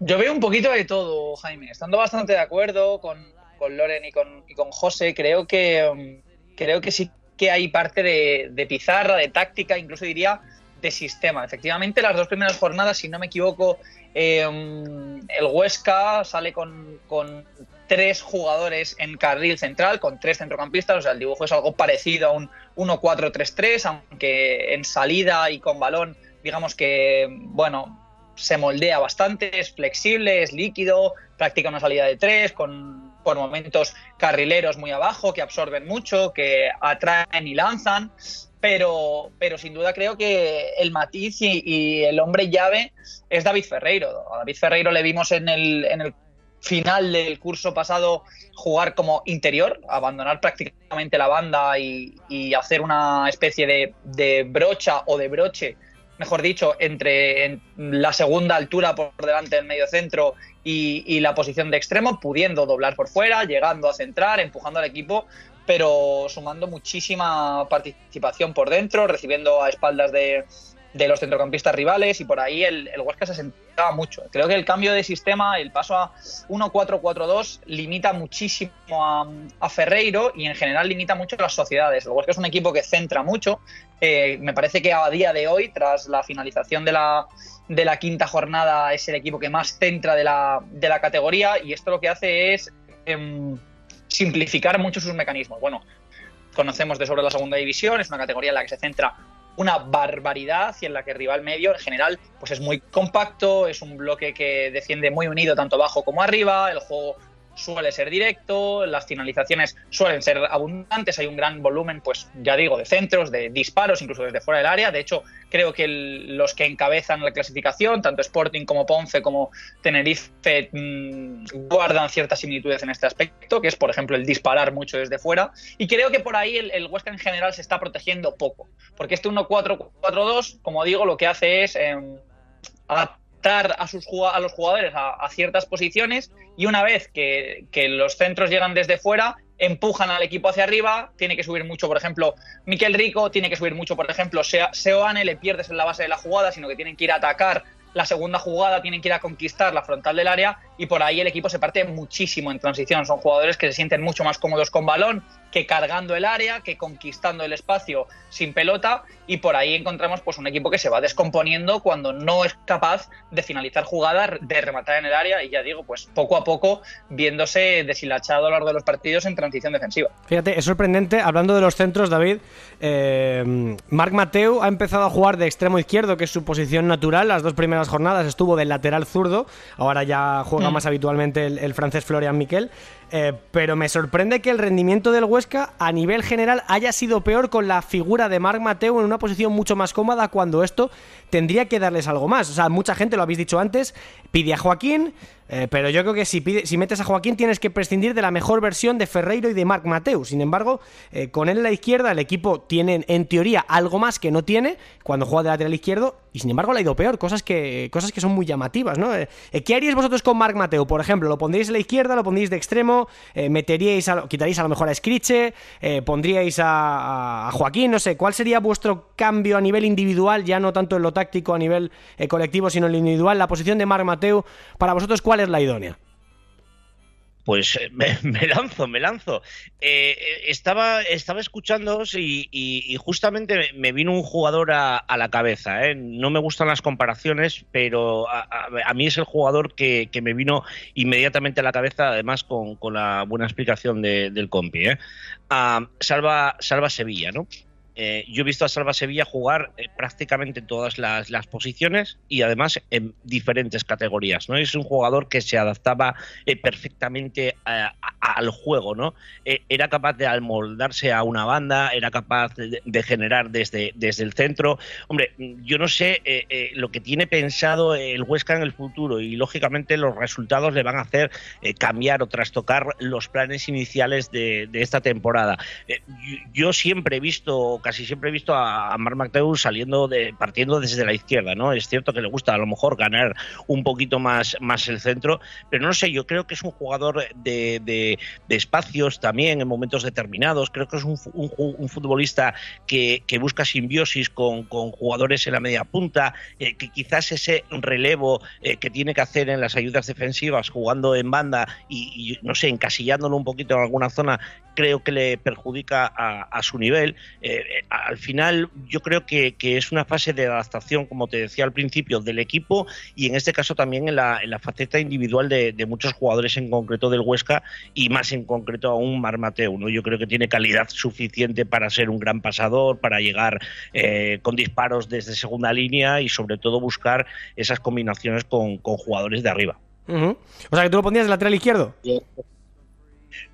Yo veo un poquito de todo, Jaime. Estando bastante de acuerdo con, con Loren y con, y con José, creo que um, creo que sí que hay parte de, de, pizarra, de táctica, incluso diría de sistema. Efectivamente, las dos primeras jornadas, si no me equivoco, eh, el Huesca sale con, con, tres jugadores en carril central, con tres centrocampistas, o sea, el dibujo es algo parecido a un 1-4-3-3, aunque en salida y con balón, digamos que, bueno, se moldea bastante, es flexible, es líquido, practica una salida de tres, con por momentos carrileros muy abajo, que absorben mucho, que atraen y lanzan. Pero, pero sin duda creo que el matiz y, el hombre llave es David Ferreiro. A David Ferreiro le vimos en el, en el final del curso pasado jugar como interior, abandonar prácticamente la banda y, y hacer una especie de, de, brocha o de broche, mejor dicho, entre la segunda altura por delante del medio centro y, y, la posición de extremo, pudiendo doblar por fuera, llegando a centrar, empujando al equipo, pero sumando muchísima participación por dentro, recibiendo a espaldas de, de los centrocampistas rivales y por ahí el, el, Huesca se sentaba mucho. Creo que el cambio de sistema, el paso a 1-4-4-2, limita muchísimo a, Ferreiro y en general limita mucho a las sociedades. El Huesca es un equipo que centra mucho. Eh, me parece que a día de hoy, tras la finalización de la, de la quinta jornada, es el equipo que más centra de la, de la categoría y esto lo que hace es eh, simplificar mucho sus mecanismos. Bueno, conocemos de sobre la segunda división, es una categoría en la que se centra una barbaridad y en la que el rival medio en general pues es muy compacto, es un bloque que defiende muy unido tanto abajo como arriba, el juego suele ser directo, las finalizaciones suelen ser abundantes, hay un gran volumen, pues ya digo, de centros, de disparos, incluso desde fuera del área. De hecho, creo que los que encabezan la clasificación, tanto Sporting como Ponce como Tenerife, mmm, guardan ciertas similitudes en este aspecto, que es, por ejemplo, el disparar mucho desde fuera. Y creo que por ahí el, el Huesca en general se está protegiendo poco, porque este 1-4-4-2, como digo, lo que hace es eh, adaptar a, sus, a los jugadores a, ciertas posiciones y una vez que, que, los centros llegan desde fuera, empujan al equipo hacia arriba, tiene que subir mucho, por ejemplo, Miquel Rico, tiene que subir mucho, por ejemplo, Seoane, le pierdes en la base de la jugada, sino que tienen que ir a atacar la segunda jugada, tienen que ir a conquistar la frontal del área y por ahí el equipo se parte muchísimo en transición. Son jugadores que se sienten mucho más cómodos con balón, que cargando el área, que conquistando el espacio sin pelota y por ahí encontramos pues un equipo que se va descomponiendo cuando no es capaz de finalizar jugadas, de rematar en el área y ya digo, pues poco a poco viéndose deshilachado a lo largo de los partidos en transición defensiva. Fíjate, es sorprendente, hablando de los centros, David, eh, Marc Mateu ha empezado a jugar de extremo izquierdo, que es su posición natural, las dos primeras jornadas estuvo del lateral zurdo, ahora ya juega mm. más habitualmente el, el francés Florian Miquel. Eh, pero me sorprende que el rendimiento del A nivel general haya sido peor con la figura de Marc Mateo en una posición mucho más cómoda cuando esto tendría que darles algo más. O sea, mucha gente, lo habéis dicho antes, pide a Joaquín, eh, pero yo creo que si, pide, si metes a Joaquín tienes que prescindir de la mejor versión de Ferreiro y de Marc Mateu. Sin embargo, eh, con él en la izquierda el equipo tiene en teoría algo más que no tiene cuando juega de lateral izquierdo y sin embargo le ha ido peor, cosas que, cosas que son muy llamativas. ¿no? Eh, ¿Qué haríais vosotros con Marc Mateu? Por ejemplo, ¿lo pondríais en la izquierda, lo pondríais de extremo, eh, meteríais a, quitaríais a lo mejor a Scriche, eh, pondríais a, a, Joaquín, no sé, ¿cuál sería vuestro cambio a nivel individual, ya no tanto en lo táctico a nivel colectivo, sino en lo individual? La posición de Marc Mateu, para vosotros, ¿cuál es la idónea? pues me, *laughs* me, lanzo, me lanzo. Eh, estaba, estaba escuchándoos y, justamente me vino un jugador a, a la cabeza. ¿eh? No me gustan las comparaciones, pero a, mí es el jugador que, que, me vino inmediatamente a la cabeza, además con, con la buena explicación de, del compi. ¿eh? Salva, Salva Sevilla, ¿no? Eh, yo he visto a Salva Sevilla jugar eh, prácticamente todas las, posiciones y además en diferentes categorías. ¿no? Es un jugador que se adaptaba eh, perfectamente a, al juego. ¿no? Eh, era capaz de amoldarse a una banda, era capaz de, generar desde, desde, el centro. Hombre, yo no sé eh, lo que tiene pensado el Huesca en el futuro y lógicamente los resultados le van a hacer eh, cambiar o trastocar los planes iniciales de, esta temporada. Yo siempre he visto casi siempre he visto a, Marc Mateu saliendo de, partiendo desde la izquierda, ¿no? Es cierto que le gusta a lo mejor ganar un poquito más, más el centro, pero no sé, yo creo que es un jugador de, de, espacios también en momentos determinados, creo que es un, futbolista que, busca simbiosis con, jugadores en la media punta, eh, que quizás ese relevo eh, que tiene que hacer en las ayudas defensivas, jugando en banda y, no sé, encasillándolo un poquito en alguna zona, creo que le perjudica a, a su nivel. Eh, al final yo creo que, es una fase de adaptación, como te decía al principio, del equipo y en este caso también en la, faceta individual de, muchos jugadores en concreto del Huesca y más en concreto aún Mar Mateo. ¿no? Yo creo que tiene calidad suficiente para ser un gran pasador, para llegar eh, con disparos desde segunda línea y sobre todo buscar esas combinaciones con, jugadores de arriba. O sea que tú lo pondrías de lateral izquierdo.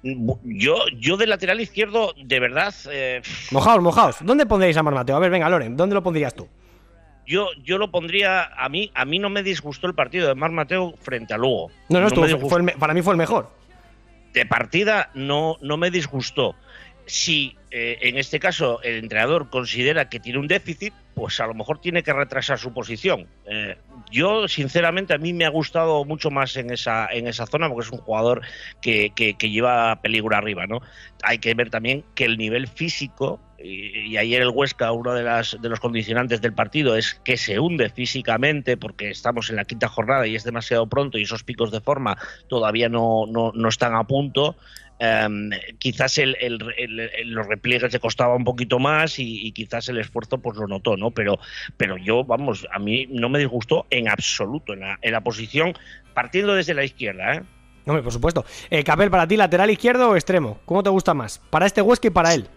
Yo, yo de lateral izquierdo, de verdad. Eh... Mojaos, mojaos. ¿Dónde pondríais a Mar Mateo? A ver, venga, Loren, ¿dónde lo pondrías tú? Yo, yo lo pondría. A mí, a mí no me disgustó el partido de Mar Mateo frente a Lugo. No, no, para mí fue el mejor. De partida no, no me disgustó. Si eh, en este caso el entrenador considera que tiene un déficit, pues a lo mejor tiene que retrasar su posición. Eh, yo, sinceramente, a mí me ha gustado mucho más en esa, en esa zona porque es un jugador que, lleva peligro arriba, ¿no? Hay que ver también que el nivel físico, y, ayer el Huesca, uno de, las, de los condicionantes del partido es que se hunde físicamente porque estamos en la quinta jornada y es demasiado pronto y esos picos de forma todavía no, no, no están a punto. Em, quizás el, los repliegues le costaba un poquito más y, quizás el esfuerzo pues lo notó, ¿no? Pero, pero yo, vamos, a mí no me disgustó en absoluto en la, en la posición, partiendo desde la izquierda, ¿eh? No, por supuesto. Eh, Capel, para ti, lateral izquierdo o extremo, ¿cómo te gusta más? Para este Huesca y para él.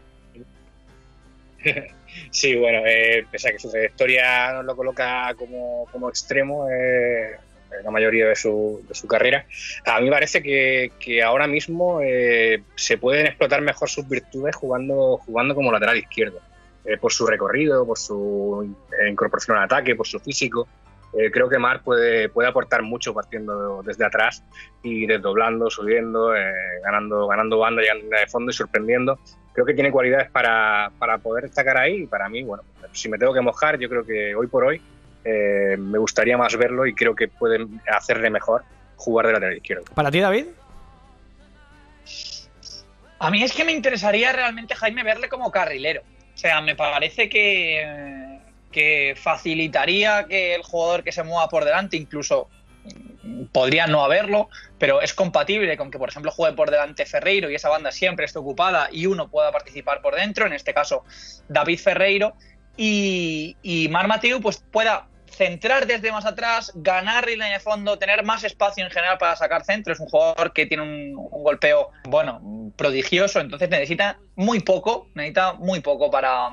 *laughs* Sí, bueno, eh, pese a que su trayectoria nos lo coloca como, como extremo, eh, la mayoría de su, de su carrera. A mí me parece que, que ahora mismo eh, se pueden explotar mejor sus virtudes jugando, jugando como lateral izquierdo, eh, por su recorrido, por su incorporación al ataque, por su físico. Eh, creo que Mar puede, puede aportar mucho partiendo desde atrás y desdoblando, subiendo, ganando, ganando banda, llegando de fondo y sorprendiendo. Creo que tiene cualidades para, para poder destacar ahí y para mí, bueno, si me tengo que mojar, yo creo que hoy por hoy eh, me gustaría más verlo y creo que pueden hacerle mejor jugar de lateral izquierdo. ¿Para ti, David? A mí es que me interesaría realmente, Jaime, verle como carrilero. O sea, me parece que, que facilitaría que el jugador que se mueva por delante, incluso podría no haberlo, pero es compatible con que, por ejemplo, juegue por delante Ferreiro y esa banda siempre esté ocupada y uno pueda participar por dentro, en este caso David Ferreiro, y, Mar Mateo pues pueda centrar desde más atrás, ganar línea de fondo, tener más espacio en general para sacar centro. Es un jugador que tiene un, golpeo, bueno, prodigioso, entonces necesita muy poco, necesita muy poco para,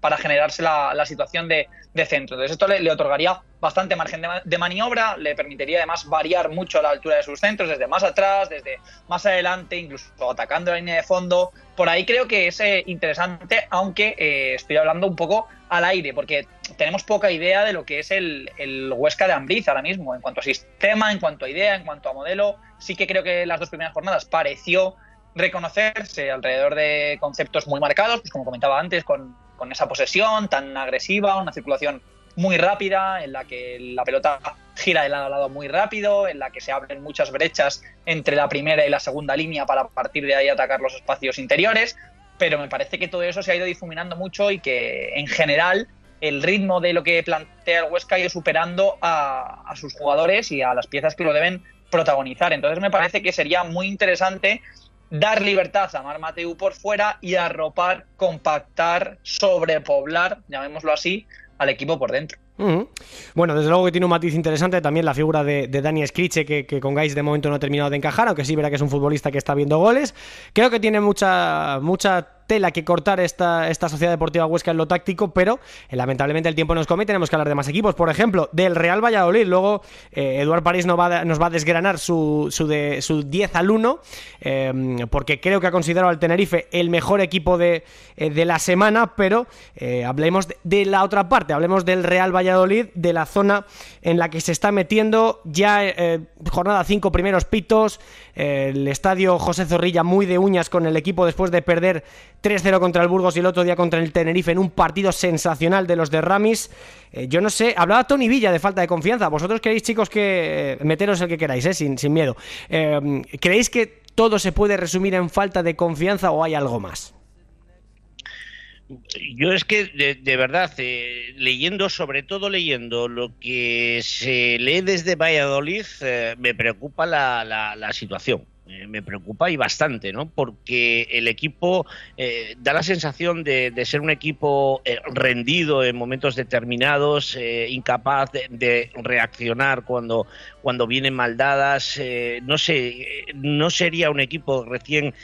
para generarse la, situación de, centro. Entonces esto le, otorgaría bastante margen de, maniobra, le permitiría además variar mucho la altura de sus centros, desde más atrás, desde más adelante, incluso atacando la línea de fondo. Por ahí creo que es eh, interesante, aunque eh, estoy hablando un poco al aire, porque tenemos poca idea de lo que es el, el Huesca de Ambriz ahora mismo, en cuanto a sistema, en cuanto a idea, en cuanto a modelo. Sí que creo que las dos primeras jornadas pareció reconocerse alrededor de conceptos muy marcados, pues como comentaba antes, con, con esa posesión tan agresiva, una circulación muy rápida, en la que la pelota gira de lado a lado muy rápido, en la que se abren muchas brechas entre la primera y la segunda línea para partir de ahí atacar los espacios interiores, pero me parece que todo eso se ha ido difuminando mucho y que en general el ritmo de lo que plantea el Huesca ha ido superando a, a sus jugadores y a las piezas que lo deben protagonizar. Entonces me parece que sería muy interesante dar libertad a Mar Mateu por fuera y arropar, compactar, sobrepoblar, llamémoslo así, al equipo por dentro. Bueno, desde luego que tiene un matiz interesante también la figura de, Dani Scriche, que, con Gais de momento no ha terminado de encajar, aunque sí verá que es un futbolista que está viendo goles. Creo que tiene mucha, mucha tela que cortar esta, esta Sociedad Deportiva Huesca en lo táctico, pero eh, lamentablemente el tiempo nos come y tenemos que hablar de más equipos. Por ejemplo, del Real Valladolid. Luego, eh, Eduard París nos va, nos va a desgranar su, su, de, su 10 al 1, eh, porque creo que ha considerado al Tenerife el mejor equipo de, de la semana, pero hablemos de, la otra parte, hablemos del Real Valladolid, de la zona en la que se está metiendo ya jornada 5 primeros pitos, el estadio José Zorrilla muy de uñas con el equipo después de perder 3-0 contra el Burgos y el otro día contra el Tenerife en un partido sensacional de los de Ramis. Eh, yo no sé, hablaba Tony Villa de falta de confianza. Vosotros queréis, chicos, que eh, meteros el que queráis, eh, sin, sin miedo. ¿Creéis que todo se puede resumir en falta de confianza o hay algo más? Yo es que, de, verdad, leyendo, sobre todo leyendo lo que se lee desde Valladolid, me preocupa la, la situación. Eh, me preocupa y bastante, ¿no? Porque el equipo eh, da la sensación de, ser un equipo eh, rendido en momentos determinados, incapaz de, reaccionar cuando, cuando vienen maldadas. no sé, no sería un equipo recién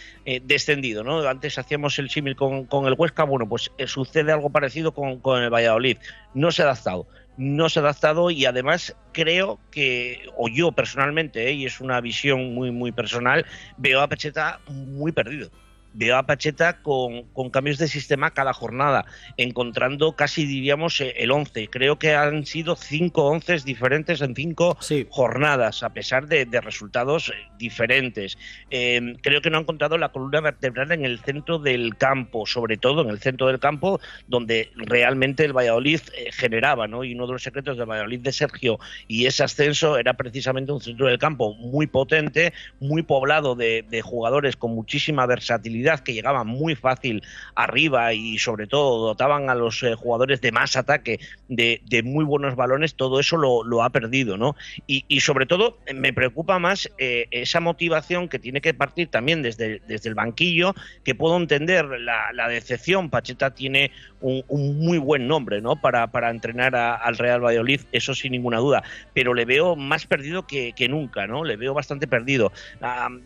descendido, ¿no? Antes hacíamos el símil con, el Huesca, bueno, pues sucede algo parecido con, con el Valladolid. No se ha adaptado no se ha adaptado y además creo que, o yo personalmente, ¿eh? y es una visión muy, muy personal, veo a Pecheta muy perdido veo a Pacheta con, cambios de sistema cada jornada, encontrando casi diríamos eh, el 11. Creo que han sido cinco once diferentes en cinco jornadas, a pesar de, resultados eh, diferentes. Em, creo que no han encontrado la columna vertebral en el centro del campo, sobre todo en el centro del campo, donde realmente el Valladolid eh, generaba, ¿no? Y uno de los secretos del Valladolid de Sergio y ese ascenso era precisamente un centro del campo muy potente, muy poblado de jugadores con muchísima versatilidad que llegaban muy fácil arriba y sobre todo dotaban a los eh, jugadores de más ataque, de, muy buenos balones, todo eso lo, ha perdido, ¿no? Y, sobre todo me preocupa más eh, esa motivación que tiene que partir también desde, desde el banquillo, que puedo entender la, decepción. Pacheta tiene un, muy buen nombre, ¿no? Para, para entrenar al Real Valladolid, eso sin ninguna duda, pero le veo más perdido que, nunca, ¿no? Le veo bastante perdido.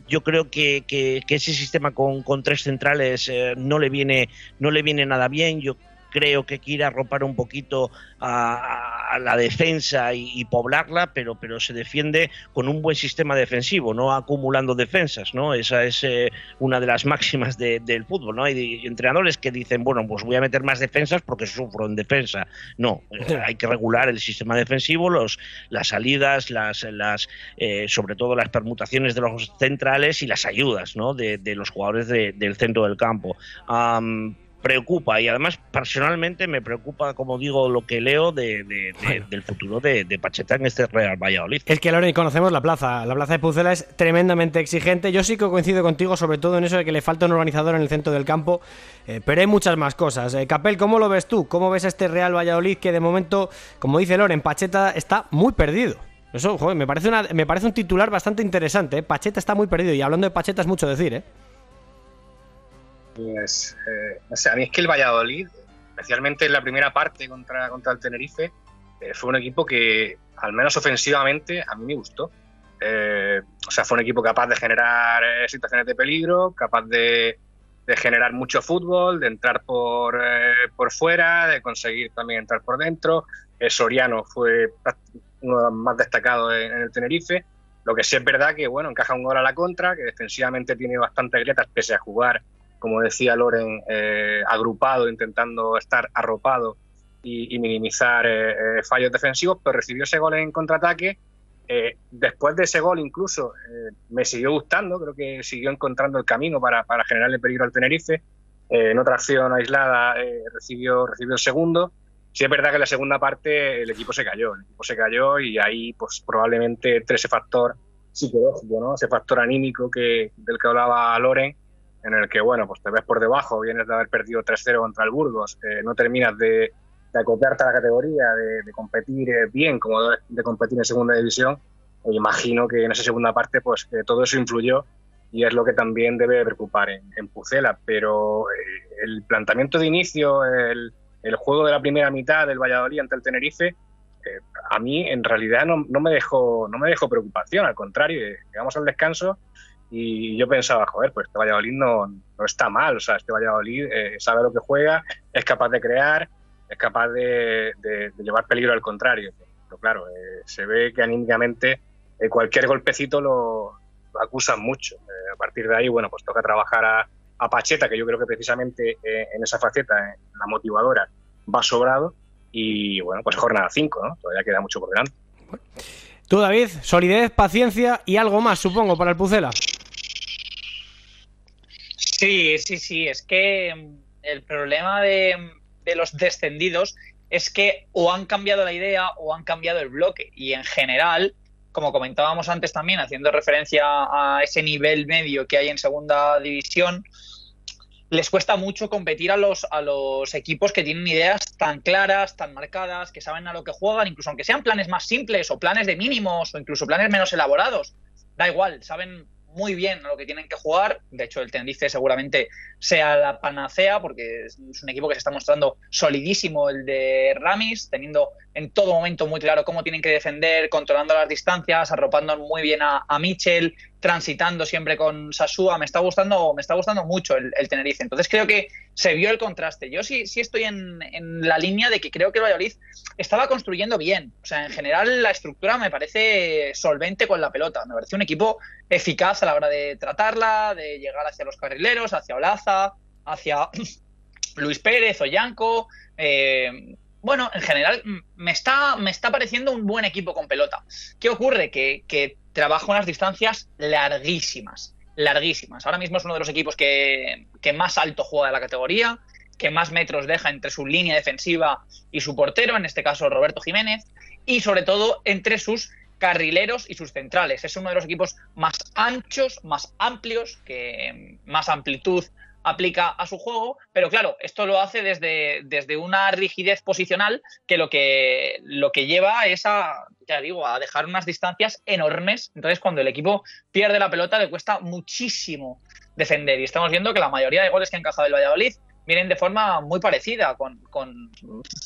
Yo creo que, que, ese sistema con, con tres centrales eh, no le viene no le viene nada bien. Yo creo que quiere arropar un poquito a, la defensa y, poblarla, pero, pero se defiende con un buen sistema defensivo, no acumulando defensas, ¿no? Esa es eh, una de las *laughs* máximas del fútbol, ¿no? Hay entrenadores que dicen, bueno, pues voy a meter más defensas porque sufro en defensa. No, *laughs* eh, hay que regular el sistema defensivo, los, las salidas, las, las eh, sobre todo las permutaciones de los centrales y las ayudas, ¿no? De, los jugadores del centro del campo preocupa y además personalmente me preocupa, como digo, lo que leo de, del futuro de, Pacheta en este Real Valladolid. Es que Loren, conocemos la plaza. La plaza de Pucela es tremendamente exigente. Yo sí que coincido contigo, sobre todo en eso de que le falta un organizador en el centro del campo, eh, pero hay muchas más cosas. Eh, Capel, ¿cómo lo ves tú? ¿Cómo ves este Real Valladolid que de momento, como dice Loren, Pacheta está muy perdido? Eso, joder, me parece, una, me parece un titular bastante interesante. ¿eh? Pacheta está muy perdido y hablando de Pacheta es mucho decir, ¿eh? Pues, eh, a mí es que el Valladolid, especialmente en la primera parte contra, contra el Tenerife, eh, fue un equipo que, al menos ofensivamente, a mí me gustó. Eh, o sea, fue un equipo capaz de generar situaciones de peligro, capaz de, generar mucho fútbol, de entrar por, por fuera, de conseguir también entrar por dentro. Soriano fue uno de los más destacados en, el Tenerife. Lo que sí es verdad que, bueno, encaja un gol a la contra, que defensivamente tiene bastantes grietas pese a jugar como decía Loren, eh, agrupado, intentando estar arropado y, minimizar eh, eh, fallos defensivos, pero recibió ese gol en contraataque. después de ese gol incluso me siguió gustando, creo que siguió encontrando el camino para, para generarle peligro al Tenerife. en otra acción aislada recibió, recibió el segundo. Sí es verdad que en la segunda parte el equipo se cayó, el equipo se cayó y ahí pues probablemente entre ese factor psicológico, ¿no? ese factor anímico que, del que hablaba Loren, en el que, bueno, pues te ves por debajo, vienes de haber perdido 3-0 contra el Burgos, eh, no terminas de, de, acopiarte a la categoría, de, competir eh, bien como de, competir en segunda división, e imagino que en esa segunda parte pues que todo eso influyó y es lo que también debe preocupar en, Pucela, pero eh, el planteamiento de inicio, el, el, juego de la primera mitad del Valladolid ante el Tenerife, a mí en realidad no, no, me dejó, no me dejó preocupación, al contrario, llegamos al descanso y yo pensaba, joder, pues este Valladolid no, no está mal, o sea, este Valladolid eh, sabe lo que juega, es capaz de crear, es capaz de, llevar peligro al contrario. Pero claro, eh, se ve que anímicamente eh, cualquier golpecito lo, acusan mucho. a partir de ahí, bueno, pues toca trabajar a, Pacheta, que yo creo que precisamente en esa faceta, en la motivadora, va sobrado. Y bueno, pues jornada 5, ¿no? Todavía queda mucho por delante. Tú, David, solidez, paciencia y algo más, supongo, para el Pucela. Sí, sí, sí. Es que mm, el problema de, los descendidos es que o han cambiado la idea o han cambiado el bloque. Y en general, como comentábamos antes también, haciendo referencia a ese nivel medio que hay en segunda división, les cuesta mucho competir a los, a los equipos que tienen ideas tan claras, tan marcadas, que saben a lo que juegan, incluso aunque sean planes más simples o planes de mínimos o incluso planes menos elaborados. Da igual, saben muy bien lo que tienen que jugar. De hecho, el Tenerife seguramente sea la panacea porque es un equipo que se está mostrando solidísimo el de Ramis, teniendo en todo momento muy claro cómo tienen que defender, controlando las distancias, arropando muy bien a, a Mitchell, transitando siempre con Sasúa. Me está gustando, me está gustando mucho el, Tenerife. Entonces creo que se vio el contraste. Yo sí, sí estoy en, la línea de que creo que el Valladolid estaba construyendo bien. O sea, en general la estructura me parece solvente con la pelota. Me parece un equipo eficaz a la hora de tratarla, de llegar hacia los carrileros, hacia Olaza, hacia *clears throat* Luis Pérez o Yanco. Eh, bueno, en general me está, me está pareciendo un buen equipo con pelota. ¿Qué ocurre? Que trabaja unas distancias larguísimas, larguísimas. Ahora mismo es uno de los equipos que, más alto juega de la categoría, que más metros deja entre su línea defensiva y su portero, en este caso Roberto Jiménez, y sobre todo entre sus carrileros y sus centrales. Es uno de los equipos más anchos, más amplios, que más amplitud aplica a su juego, pero claro, esto lo hace desde, desde una rigidez posicional que lo, que lo que lleva es a, ya digo, a dejar unas distancias enormes. Entonces, cuando el equipo pierde la pelota, le cuesta muchísimo defender. Y estamos viendo que la mayoría de goles que ha encajado el Valladolid vienen de forma muy parecida, con,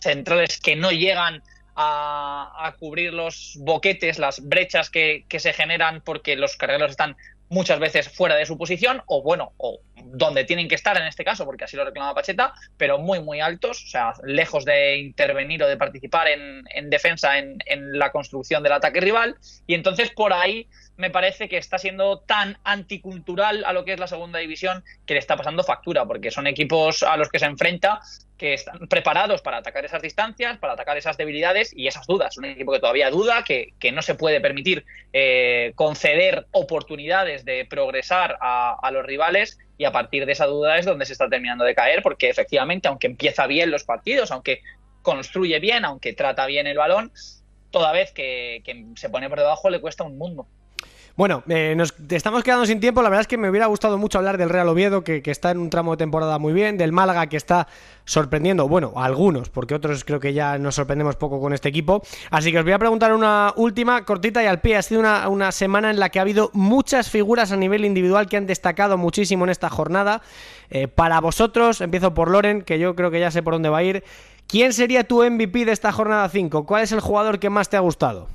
centrales que no llegan a, cubrir los boquetes, las brechas que, se generan porque los carreros están muchas veces fuera de su posición o bueno, o donde tienen que estar en este caso, porque así lo reclama Pacheta, pero muy muy altos, o sea, lejos de intervenir o de participar en, en defensa en, en, la construcción del ataque rival. Y entonces por ahí me parece que está siendo tan anticultural a lo que es la segunda división que le está pasando factura, porque son equipos a los que se enfrenta que están preparados para atacar esas distancias, para atacar esas debilidades y esas dudas. Un equipo que todavía duda, que, que no se puede permitir eh, conceder oportunidades de progresar a, los rivales y a partir de esa duda es donde se está terminando de caer, porque efectivamente, aunque empieza bien los partidos, aunque construye bien, aunque trata bien el balón, toda vez que, que se pone por debajo le cuesta un mundo. Bueno, eh, nos estamos quedando sin tiempo. La verdad es que me hubiera gustado mucho hablar del Real Oviedo, que, está en un tramo de temporada muy bien, del Málaga, que está sorprendiendo, bueno, a algunos, porque otros creo que ya nos sorprendemos poco con este equipo. Así que os voy a preguntar una última, cortita y al pie. Ha sido una, una semana en la que ha habido muchas figuras a nivel individual que han destacado muchísimo en esta jornada. Eh, para vosotros, empiezo por Loren, que yo creo que ya sé por dónde va a ir. ¿Quién sería tu MVP de esta jornada 5? ¿Cuál es el jugador que más te ha gustado?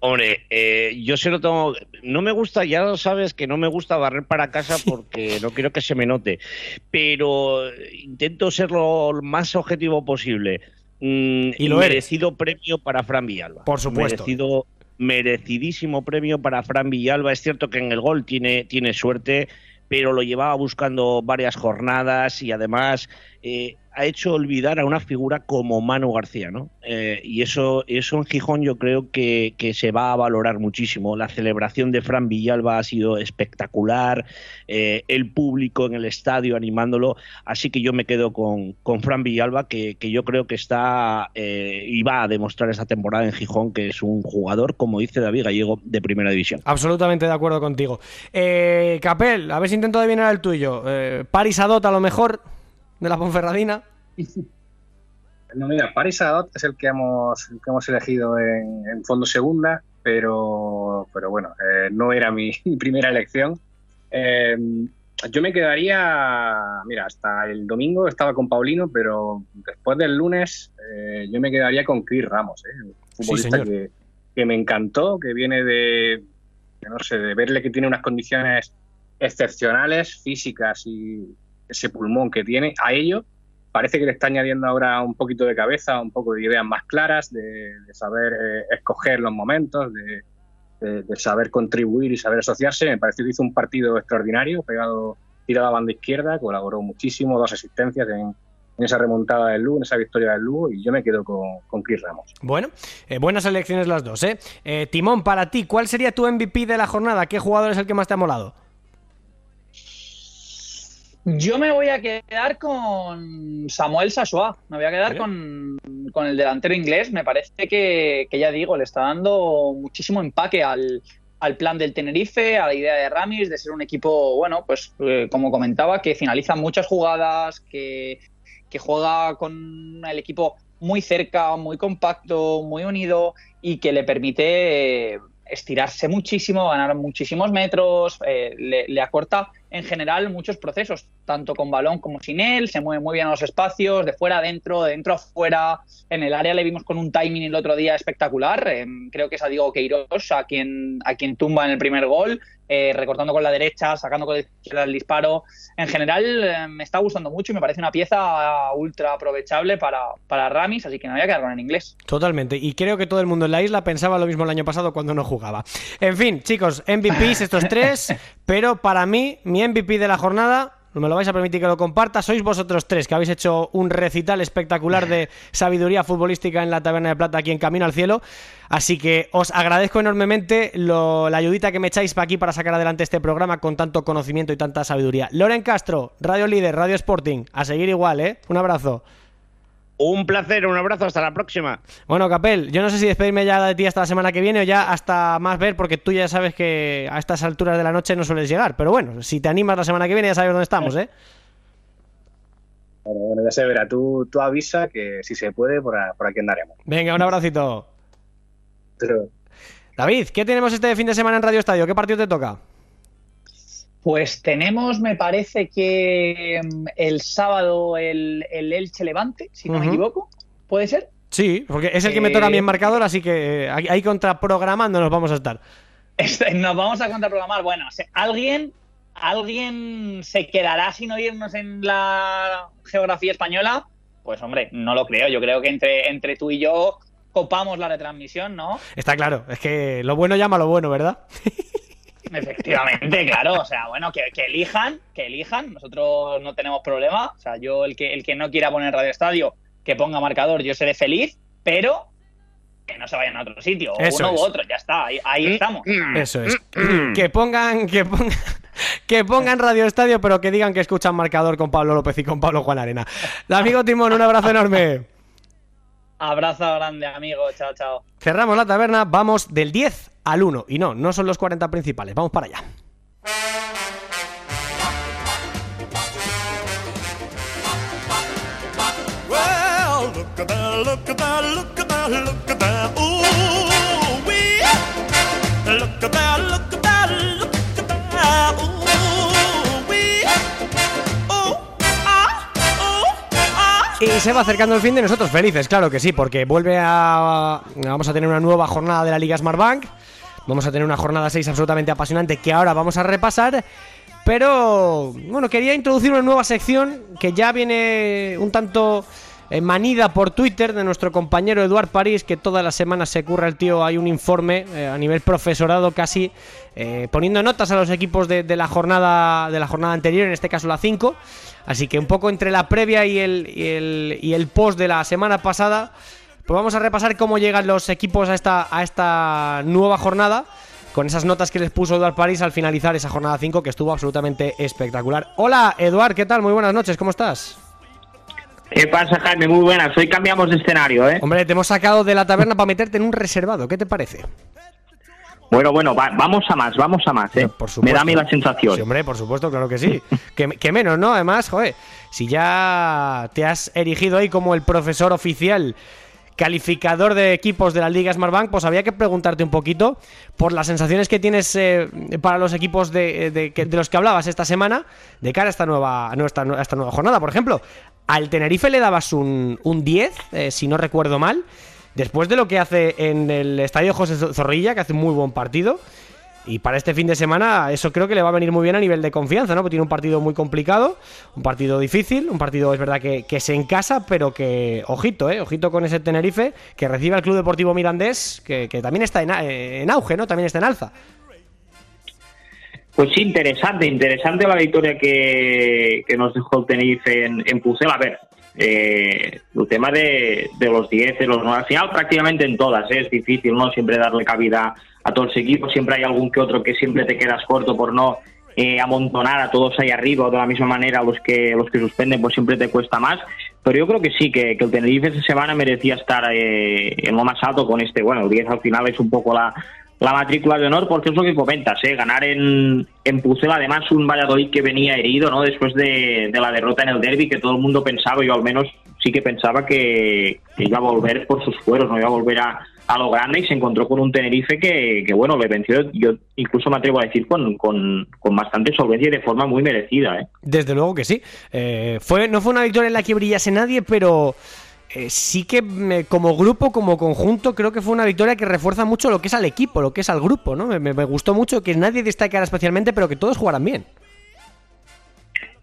Hombre, eh, yo se lo tengo. No me gusta, ya lo sabes, que no me gusta barrer para casa porque no quiero que se me note. Pero intento ser lo más objetivo posible. Mm, y lo merecido eres. premio para Fran Villalba. Por supuesto. Merecido, merecidísimo premio para Fran Villalba. Es cierto que en el gol tiene, tiene suerte, pero lo llevaba buscando varias jornadas y además. Eh, ha hecho olvidar a una figura como Manu García, ¿no? Eh, y eso, eso en Gijón yo creo que, se va a valorar muchísimo. La celebración de Fran Villalba ha sido espectacular, eh, el público en el estadio animándolo, así que yo me quedo con, con Fran Villalba, que, que, yo creo que está eh, y va a demostrar esta temporada en Gijón que es un jugador, como dice David Gallego, de primera división. Absolutamente de acuerdo contigo. Capel, a ver si intento adivinar el tuyo. Paris Adot a lo mejor de la Ponferradina. No, mira, Paris Adot es el que hemos, el que hemos elegido en, en, fondo segunda, pero, pero bueno, eh, no era mi, *laughs* mi, primera elección. Eh, yo me quedaría, mira, hasta el domingo estaba con Paulino, pero después del lunes eh, yo me quedaría con Chris Ramos, un futbolista sí, que, que, me encantó, que viene de, no sé, de verle que tiene unas condiciones excepcionales, físicas y ese pulmón que tiene, a ello parece que le está añadiendo ahora un poquito de cabeza, un poco de ideas más claras, de, saber eh, escoger los momentos, de, saber contribuir y saber asociarse. Me pareció que hizo un partido extraordinario, pegado, tirado a banda izquierda, colaboró muchísimo, dos asistencias en, en esa remontada del Lugo, en esa victoria del Lugo, y yo me quedo con, con Chris Ramos. Bueno, eh, buenas elecciones las dos, ¿eh? ¿eh? Timón, para ti, ¿cuál sería tu MVP de la jornada? ¿Qué jugador es el que más te ha molado? Yo me voy a quedar con Samuel Sasua, me voy a quedar con, con, el delantero inglés. Me parece que, que, ya digo, le está dando muchísimo empaque al, al, plan del Tenerife, a la idea de Ramis de ser un equipo, bueno, pues eh, como comentaba, que finaliza muchas jugadas, que, que juega con el equipo muy cerca, muy compacto, muy unido y que le permite estirarse muchísimo, ganar muchísimos metros, eh, le, acorta en general muchos procesos, tanto con balón como sin él, se mueve muy bien a los espacios, de fuera a dentro, de dentro a fuera, en el área le vimos con un timing el otro día espectacular, eh, creo que es a Diego Queiroz a quien, a quien tumba en el primer gol, eh, recortando con la derecha, sacando con el disparo. En general eh, me está gustando mucho y me parece una pieza ultra aprovechable para, para Ramis, así que me voy a quedar con en inglés. Totalmente, y creo que todo el mundo en la isla pensaba lo mismo el año pasado cuando no jugaba. En fin, chicos, MVPs estos tres, *laughs* pero para mí, mi MVP de la jornada no me lo vais a permitir que lo comparta, sois vosotros tres que habéis hecho un recital espectacular de sabiduría futbolística en la Taberna de Plata aquí en Camino al Cielo. Así que os agradezco enormemente la ayudita que me echáis para aquí para sacar adelante este programa con tanto conocimiento y tanta sabiduría. Loren Castro, Radio Líder, Radio Sporting, a seguir igual, ¿eh? Un abrazo. Un placer, un abrazo, hasta la próxima. Bueno, Capel, yo no sé si despedirme ya de ti hasta la semana que viene o ya hasta más ver, porque tú ya sabes que a estas alturas de la noche no sueles llegar. Pero bueno, si te animas la semana que viene ya sabes dónde estamos, ¿eh? Bueno, ya se verá. Tú, tú avisa que si se puede, por, aquí andaremos. Venga, un abracito. David, ¿qué tenemos este fin de semana en Radio Estadio? ¿Qué partido te toca? Pues tenemos, me parece que mm, el sábado el, el Elche Levante, si no me equivoco. ¿Puede ser? Sí, porque es el que me toca a mí en eh, marcador, así que eh, ahí contraprogramando nos vamos a estar. Este, nos vamos a contraprogramar. Bueno, alguien, alguien se quedará sin oírnos en la geografía española. Pues hombre, no lo creo. Yo creo que entre, entre tú y yo copamos la retransmisión, ¿no? Está claro, es que lo bueno llama lo bueno, ¿verdad? *laughs* Efectivamente, claro. O sea, bueno, que, elijan, que elijan. Nosotros no tenemos problema. O sea, yo el que, el que no quiera poner Radio Estadio, que ponga marcador, yo seré feliz, pero que no se vayan a otro sitio, o uno u otro, ya está, ahí, mm, estamos. Mm, Eso es. Mm, que pongan, que pongan, *laughs* que pongan Radio Estadio, pero que digan que escuchan marcador con Pablo López y con Pablo Juan Arena. Amigo Timón, un abrazo enorme. Abrazo grande, amigo. Chao, chao. Cerramos la taberna, vamos del 10 al 1. Y no, no son los 40 principales. Vamos para allá. Y se va acercando el fin de nosotros felices, claro que sí, porque vuelve a... Vamos a tener una nueva jornada de la Liga Smartbank. Vamos a tener una jornada 6 absolutamente apasionante que ahora vamos a repasar. Pero, bueno, quería introducir una nueva sección que ya viene un tanto eh, manida por Twitter de nuestro compañero Eduard París, que todas las semanas se curra el tío, hay un informe eh, a nivel profesorado casi, eh, poniendo notas a los equipos de, la jornada, de la jornada anterior, en este caso la 5. Así que un poco entre la previa y el, y el, post de la semana pasada, pues vamos a repasar cómo llegan los equipos a esta, a esta nueva jornada con esas notas que les puso Eduard París al finalizar esa jornada 5 que estuvo absolutamente espectacular. Hola, Eduard, ¿qué tal? Muy buenas noches, ¿cómo estás? ¿Qué pasa, Jaime? Muy buenas. Hoy cambiamos de escenario, ¿eh? Hombre, te hemos sacado de la taberna para meterte en un reservado. ¿Qué te parece? Bueno, bueno, vamos a más, vamos a más, ¿eh? Me da a mí la sensación. Sí, hombre, por supuesto, claro que sí. *laughs* que, menos, ¿no? Además, joder, si ya te has erigido ahí como el profesor oficial calificador de equipos de la Liga Smartbank, pues había que preguntarte un poquito por las sensaciones que tienes eh, para los equipos de, de, los que hablabas esta semana de cara a esta nueva, esta nueva jornada. Por ejemplo, al Tenerife le dabas un, un 10, eh, si no recuerdo mal. Después de lo que hace en el estadio José Zorrilla, que hace un muy buen partido. Y para este fin de semana, eso creo que le va a venir muy bien a nivel de confianza, ¿no? Porque tiene un partido muy complicado, un partido difícil, un partido, es verdad, que, que se encasa, pero que, ojito, ¿eh? Ojito con ese Tenerife, que recibe al Club Deportivo Mirandés, que, también está en, en, auge, ¿no? También está en alza. Pues sí, interesante, interesante la victoria que, que nos dejó el Tenerife en, en Pucel. A ver, eh, el tema de, los 10, de los 9, al final prácticamente en todas, ¿eh? es difícil no siempre darle cabida a todos los equipos, siempre hay algún que otro que siempre te quedas corto por no eh, amontonar a todos ahí arriba, de la misma manera los que los que suspenden pues siempre te cuesta más, pero yo creo que sí, que, el Tenerife esta semana merecía estar eh, en lo más alto con este, bueno, el 10 al final es un poco la, la matrícula de honor, porque es lo que comentas, ¿eh? ganar en, en además un Valladolid que venía herido ¿no? después de, la derrota en el derby, que todo el mundo pensaba, yo al menos sí que pensaba que, iba a volver por sus fueros, no iba a volver a, a lo grande y se encontró con un Tenerife que, que bueno, le venció, yo incluso me atrevo a decir, con, con, con bastante solvencia y de forma muy merecida. ¿eh? Desde luego que sí. Eh, fue, no fue una victoria en la que brillase nadie, pero eh, sí que me- como grupo, como conjunto, creo que fue una victoria que refuerza mucho lo que es al equipo, lo que es al grupo, ¿no? Me, me- me gustó mucho que nadie destacara especialmente, pero que todos jugaran bien.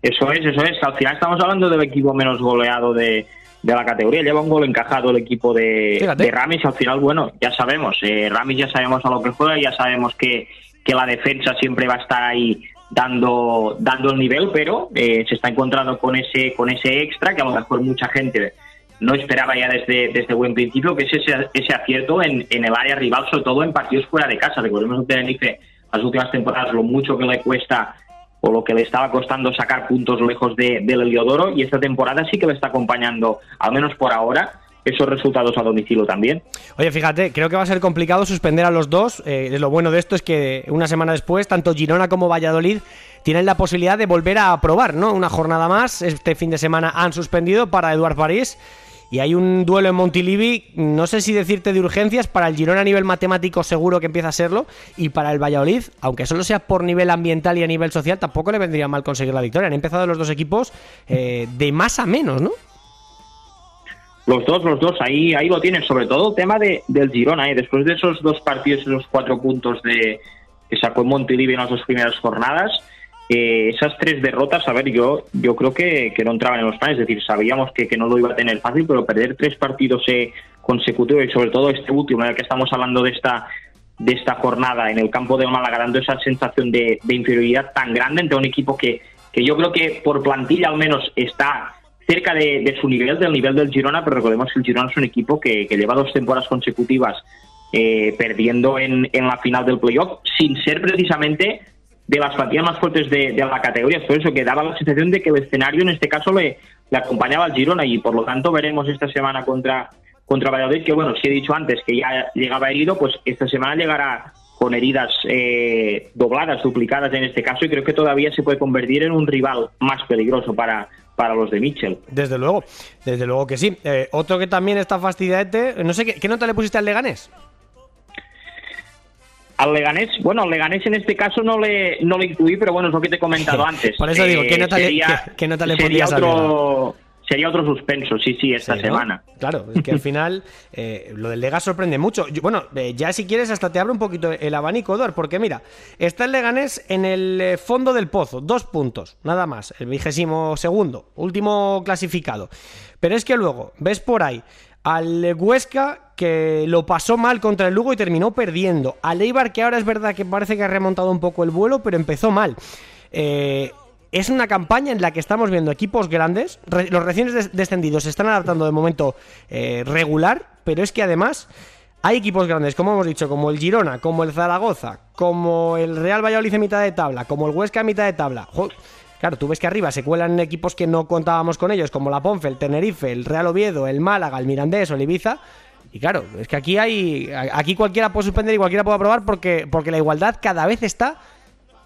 Eso es, eso es. Al final estamos hablando del equipo menos goleado de, de la categoría. Lleva un gol encajado el equipo de, Fíjate. de Ramis. Al final, bueno, ya sabemos. Eh, Ramis ya sabemos a lo que juega, ya sabemos que, que la defensa siempre va a estar ahí dando dando el nivel, pero eh, se está encontrando con ese con ese extra que a lo mejor mucha gente no esperaba ya desde, desde buen principio, que es ese, ese acierto en, en el área rival, sobre todo en partidos fuera de casa. Recordemos que Tenerife las últimas temporadas lo mucho que le cuesta o lo que le estaba costando sacar puntos lejos de, del Heliodoro y esta temporada sí que le está acompañando, al menos por ahora, esos resultados a domicilio también. Oye, fíjate, creo que va a ser complicado suspender a los dos. Eh, lo bueno de esto es que una semana después, tanto Girona como Valladolid tienen la posibilidad de volver a probar, ¿no? Una jornada más. Este fin de semana han suspendido para Eduard París. Y hay un duelo en Montilivi, no sé si decirte de urgencias, para el Girona a nivel matemático seguro que empieza a serlo, y para el Valladolid, aunque solo sea por nivel ambiental y a nivel social, tampoco le vendría mal conseguir la victoria. Han empezado los dos equipos eh, de más a menos, ¿no? Los dos, los dos, ahí, ahí lo tienen, sobre todo el tema de, del Girona, ¿eh? después de esos dos partidos esos cuatro puntos de, que sacó Montilivi en las dos primeras jornadas, eh, esas tres derrotas, a ver, yo, yo creo que, que no entraban en los planes, es decir, sabíamos que, que no lo iba a tener fácil, pero perder tres partidos eh, consecutivos y sobre todo este último, en el que estamos hablando de esta de esta jornada en el campo del Málaga, dando esa sensación de, de inferioridad tan grande entre un equipo que, que yo creo que por plantilla al menos está cerca de, de su nivel, del nivel del Girona, pero recordemos que el Girona es un equipo que, que lleva dos temporadas consecutivas eh, perdiendo en, en la final del playoff, sin ser precisamente de las plantillas más fuertes de, de la categoría. Es por eso que daba la sensación de que el escenario en este caso le, acompañaba al Girona y por lo tanto veremos esta semana contra, contra Valladolid, que bueno, si he dicho antes que ya llegaba herido, pues esta semana llegará con heridas eh, dobladas, duplicadas en este caso, y creo que todavía se puede convertir en un rival más peligroso para, para los de Mitchell. Desde luego, desde luego que sí. Eh, otro que también está fastidiadete, no sé, ¿qué, ¿qué nota le pusiste al Leganés? Al Leganés, bueno, al Leganés en este caso no le, no le incluí, pero bueno, es lo que te he comentado *laughs* antes. Por eso digo, ¿qué Eh, nota le- sería- qué- qué nota le sería otro, Sería otro suspenso, sí, sí, esta Sí, ¿no? semana. Claro, es que al final *laughs* eh, lo del Lega sorprende mucho. Yo- bueno, eh, ya si quieres hasta te abro un poquito el abanico, Eduard, porque mira, está el Leganés en el eh, fondo del pozo, dos puntos, nada más, el vigésimo segundo, último clasificado. Pero es que luego ves por ahí al Huesca que lo pasó mal contra el Lugo y terminó perdiendo. Al Eibar que ahora es verdad que parece que ha remontado un poco el vuelo, pero empezó mal. Eh, es una campaña en la que estamos viendo equipos grandes. los recién des- descendidos se están adaptando de momento eh, regular, pero es que además hay equipos grandes, como hemos dicho, como el Girona, como el Zaragoza, como el Real Valladolid en mitad de tabla, como el Huesca en mitad de tabla. Jo, Claro, tú ves que arriba se cuelan equipos que no contábamos con ellos, como la Ponfe, el Tenerife, el Real Oviedo, el Málaga, el Mirandés o el Ibiza. Y claro, es que aquí hay. Aquí cualquiera puede suspender y cualquiera puede aprobar porque, porque la igualdad cada vez está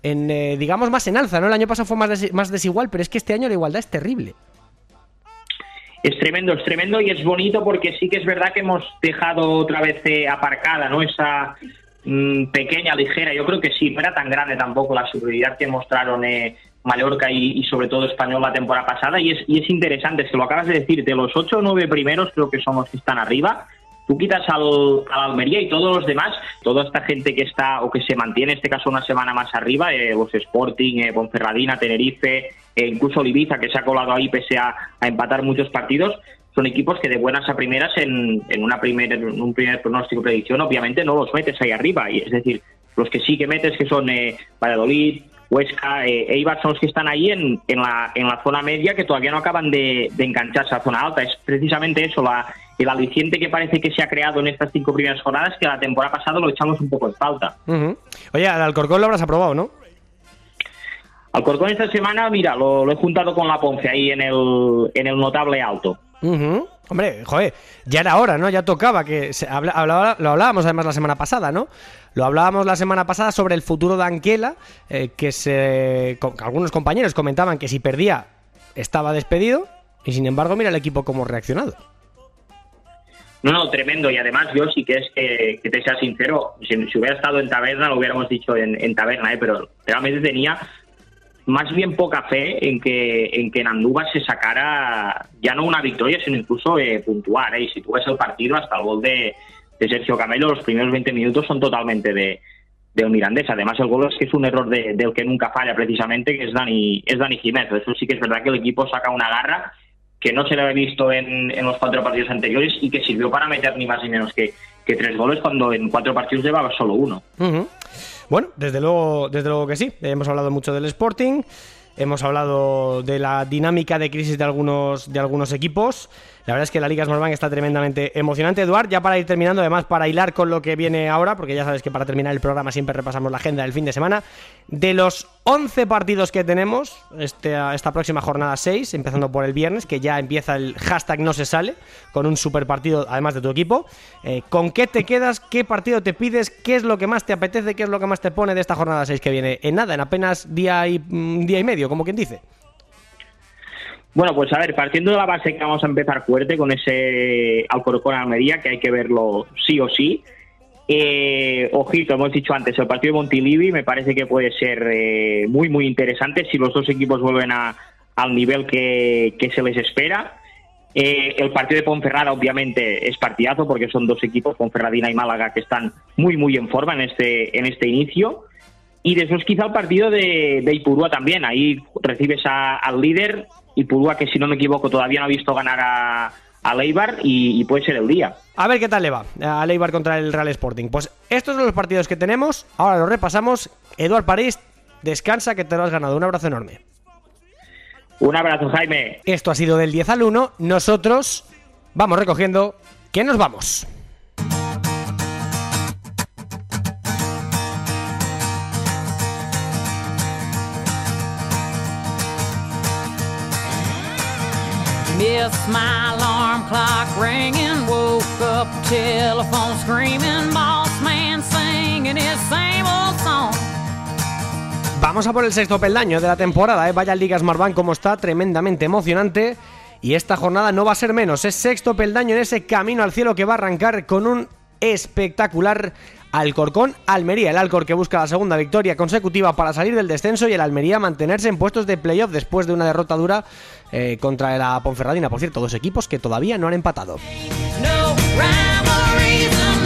en, eh, digamos, más en alza, ¿no? El año pasado fue más, des- más desigual, pero es que este año la igualdad es terrible. Es tremendo, es tremendo y es bonito porque sí que es verdad que hemos dejado otra vez eh, aparcada, ¿no? Esa mm, pequeña, ligera, yo creo que sí, no era tan grande tampoco la superioridad que mostraron eh, Mallorca y, y sobre todo Español la temporada pasada y es, y es interesante, es que lo acabas de decir, de los ocho o nueve primeros creo que son los que están arriba, tú quitas al, al Almería y todos los demás, toda esta gente que está o que se mantiene, en este caso una semana más arriba, eh, los Sporting, eh, Ponferradina, Tenerife, e incluso Ibiza, que se ha colado ahí pese a, a empatar muchos partidos, son equipos que de buenas a primeras en, en una primer, en un primer pronóstico predicción obviamente no los metes ahí arriba, y es decir, los que sí que metes que son eh, Valladolid, Huesca, eh, Eibar son los que están ahí en, en, la, en la zona media que todavía no acaban de, de engancharse a la zona alta. Es precisamente eso, la, el aliciente que parece que se ha creado en estas cinco primeras jornadas que la temporada pasada lo echamos un poco en falta. Oye, al Alcorcón lo habrás aprobado, ¿no? Alcorcón esta semana, mira, lo, lo he juntado con la Ponce ahí en el, en el notable alto. Ujú. Hombre, joder, ya era hora, ¿no? Ya tocaba que se lo hablábamos además la semana pasada, ¿no? Lo hablábamos la semana pasada sobre el futuro de Anquela, eh, que se algunos compañeros comentaban que si perdía estaba despedido y sin embargo mira el equipo cómo ha reaccionado. No, no, tremendo. Y además yo sí que es que, te sea sincero, si, hubiera estado en taberna lo hubiéramos dicho en, taberna, ¿eh? pero realmente tenía más bien poca fe en que en que se sacara ya no una victoria, sino incluso eh, puntuar. ¿eh? Y si tú ves el partido, hasta el gol de, Sergio Camelo, los primeros 20 minutos son totalmente de, de Mirandés. Además, el gol es que es un error de, del que nunca falla precisamente, que es Dani, es Dani Jiménez. Eso sí que es verdad que el equipo saca una garra que no se le había visto en, en los cuatro partidos anteriores y que sirvió para meter ni más ni menos que, que tres goles cuando en cuatro partidos llevaba solo uno. Bueno, desde luego, desde luego que sí. Hemos hablado mucho del Sporting, hemos hablado de la dinámica de crisis de algunos, de algunos equipos. La verdad es que la Liga Smallbank está tremendamente emocionante. Eduard, ya para ir terminando, además para hilar con lo que viene ahora, porque ya sabes que para terminar el programa siempre repasamos la agenda del fin de semana. De los 11 partidos que tenemos, este, esta próxima jornada 6, empezando por el viernes, que ya empieza el hashtag no se sale, con un super partido además de tu equipo. Eh, ¿Con qué te quedas? ¿Qué partido te pides? ¿Qué es lo que más te apetece? ¿Qué es lo que más te pone de esta jornada 6 que viene? En nada, en apenas día y, mm, día y medio, como quien dice. Bueno, pues a ver, partiendo de la base que vamos a empezar fuerte con ese Alcorcón Almería, que hay que verlo sí o sí. Eh, ojito, hemos dicho antes, el partido de Montilivi me parece que puede ser eh, muy, muy interesante si los dos equipos vuelven a, al nivel que, se les espera. Eh, el partido de Ponferrada, obviamente, es partidazo porque son dos equipos, Ponferradina y Málaga, que están muy, muy en forma en este, en este inicio. Y después quizá el partido de, de Ipurúa también. Ahí recibes al líder, y Pulúa, que si no me equivoco todavía no ha visto ganar a, a Leibar y, puede ser el día. A ver qué tal le va a Leibar contra el Real Sporting. Pues estos son los partidos que tenemos, ahora los repasamos. Eduard París, descansa que te lo has ganado. Un abrazo enorme. Un abrazo, Jaime. Esto ha sido del 10 al 1. Nosotros vamos recogiendo que nos vamos. Vamos a por el sexto peldaño de la temporada, ¿eh? Vaya Liga Smartbank como está, tremendamente emocionante. Y esta jornada no va a ser menos, es sexto peldaño en ese camino al cielo que va a arrancar con un espectacular Alcorcón Almería, el Alcor que busca la segunda victoria consecutiva para salir del descenso y el Almería mantenerse en puestos de playoff después de una derrota dura eh, contra la Ponferradina. Por cierto, dos equipos que todavía no han empatado.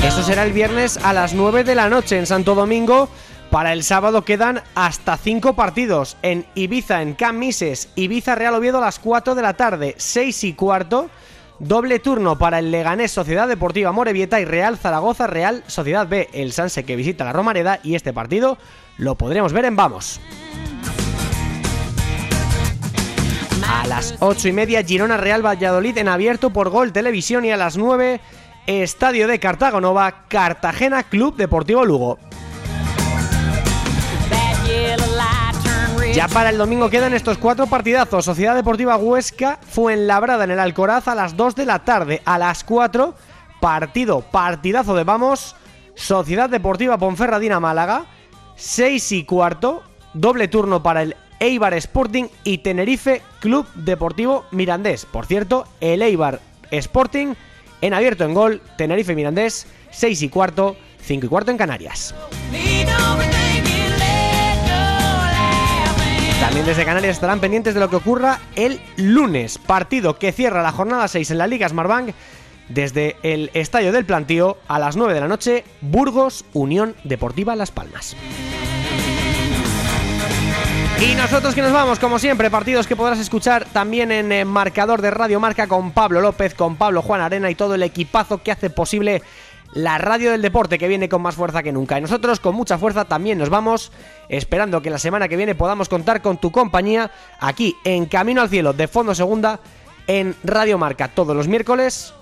Eso será el viernes a las 9 de la noche en Santo Domingo. Para el sábado quedan hasta 5 partidos en Ibiza, en Camises, Ibiza Real Oviedo a las 4 de la tarde, 6 y cuarto. Doble turno para el Leganés Sociedad Deportiva Morevieta y Real Zaragoza Real Sociedad B. El Sanse que visita la Romareda y este partido lo podremos ver en Vamos. A las 8 y media Girona Real Valladolid en abierto por Gol Televisión y a las 9 Estadio de Cartagonova Cartagena Club Deportivo Lugo. Ya para el domingo quedan estos cuatro partidazos. Sociedad Deportiva Huesca fue enlabrada en el Alcoraz a las 2 de la tarde. A las 4, partido, partidazo de vamos. Sociedad Deportiva Ponferradina Málaga. 6 y cuarto, doble turno para el Eibar Sporting y Tenerife Club Deportivo Mirandés. Por cierto, el Eibar Sporting en abierto en gol, Tenerife Mirandés, 6 y cuarto, 5 y cuarto en Canarias. También desde Canarias estarán pendientes de lo que ocurra el lunes, partido que cierra la jornada 6 en la Liga Smartbank desde el Estadio del Plantío a las 9 de la noche, Burgos Unión Deportiva Las Palmas. Y nosotros que nos vamos, como siempre, partidos que podrás escuchar también en el marcador de Radio Marca con Pablo López, con Pablo Juan Arena y todo el equipazo que hace posible la radio del deporte que viene con más fuerza que nunca. Y nosotros con mucha fuerza también nos vamos, esperando que la semana que viene podamos contar con tu compañía aquí en Camino al Cielo de Fondo Segunda en Radio Marca todos los miércoles,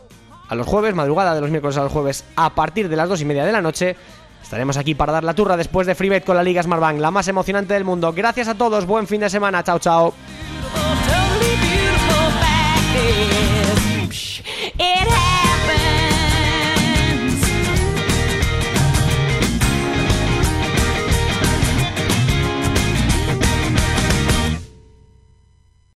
a los jueves, madrugada de los miércoles a los jueves a partir de las dos y media de la noche. Estaremos aquí para dar la turra después de Freebet con la Liga Smartbank, la más emocionante del mundo. Gracias a todos, buen fin de semana, chao chao.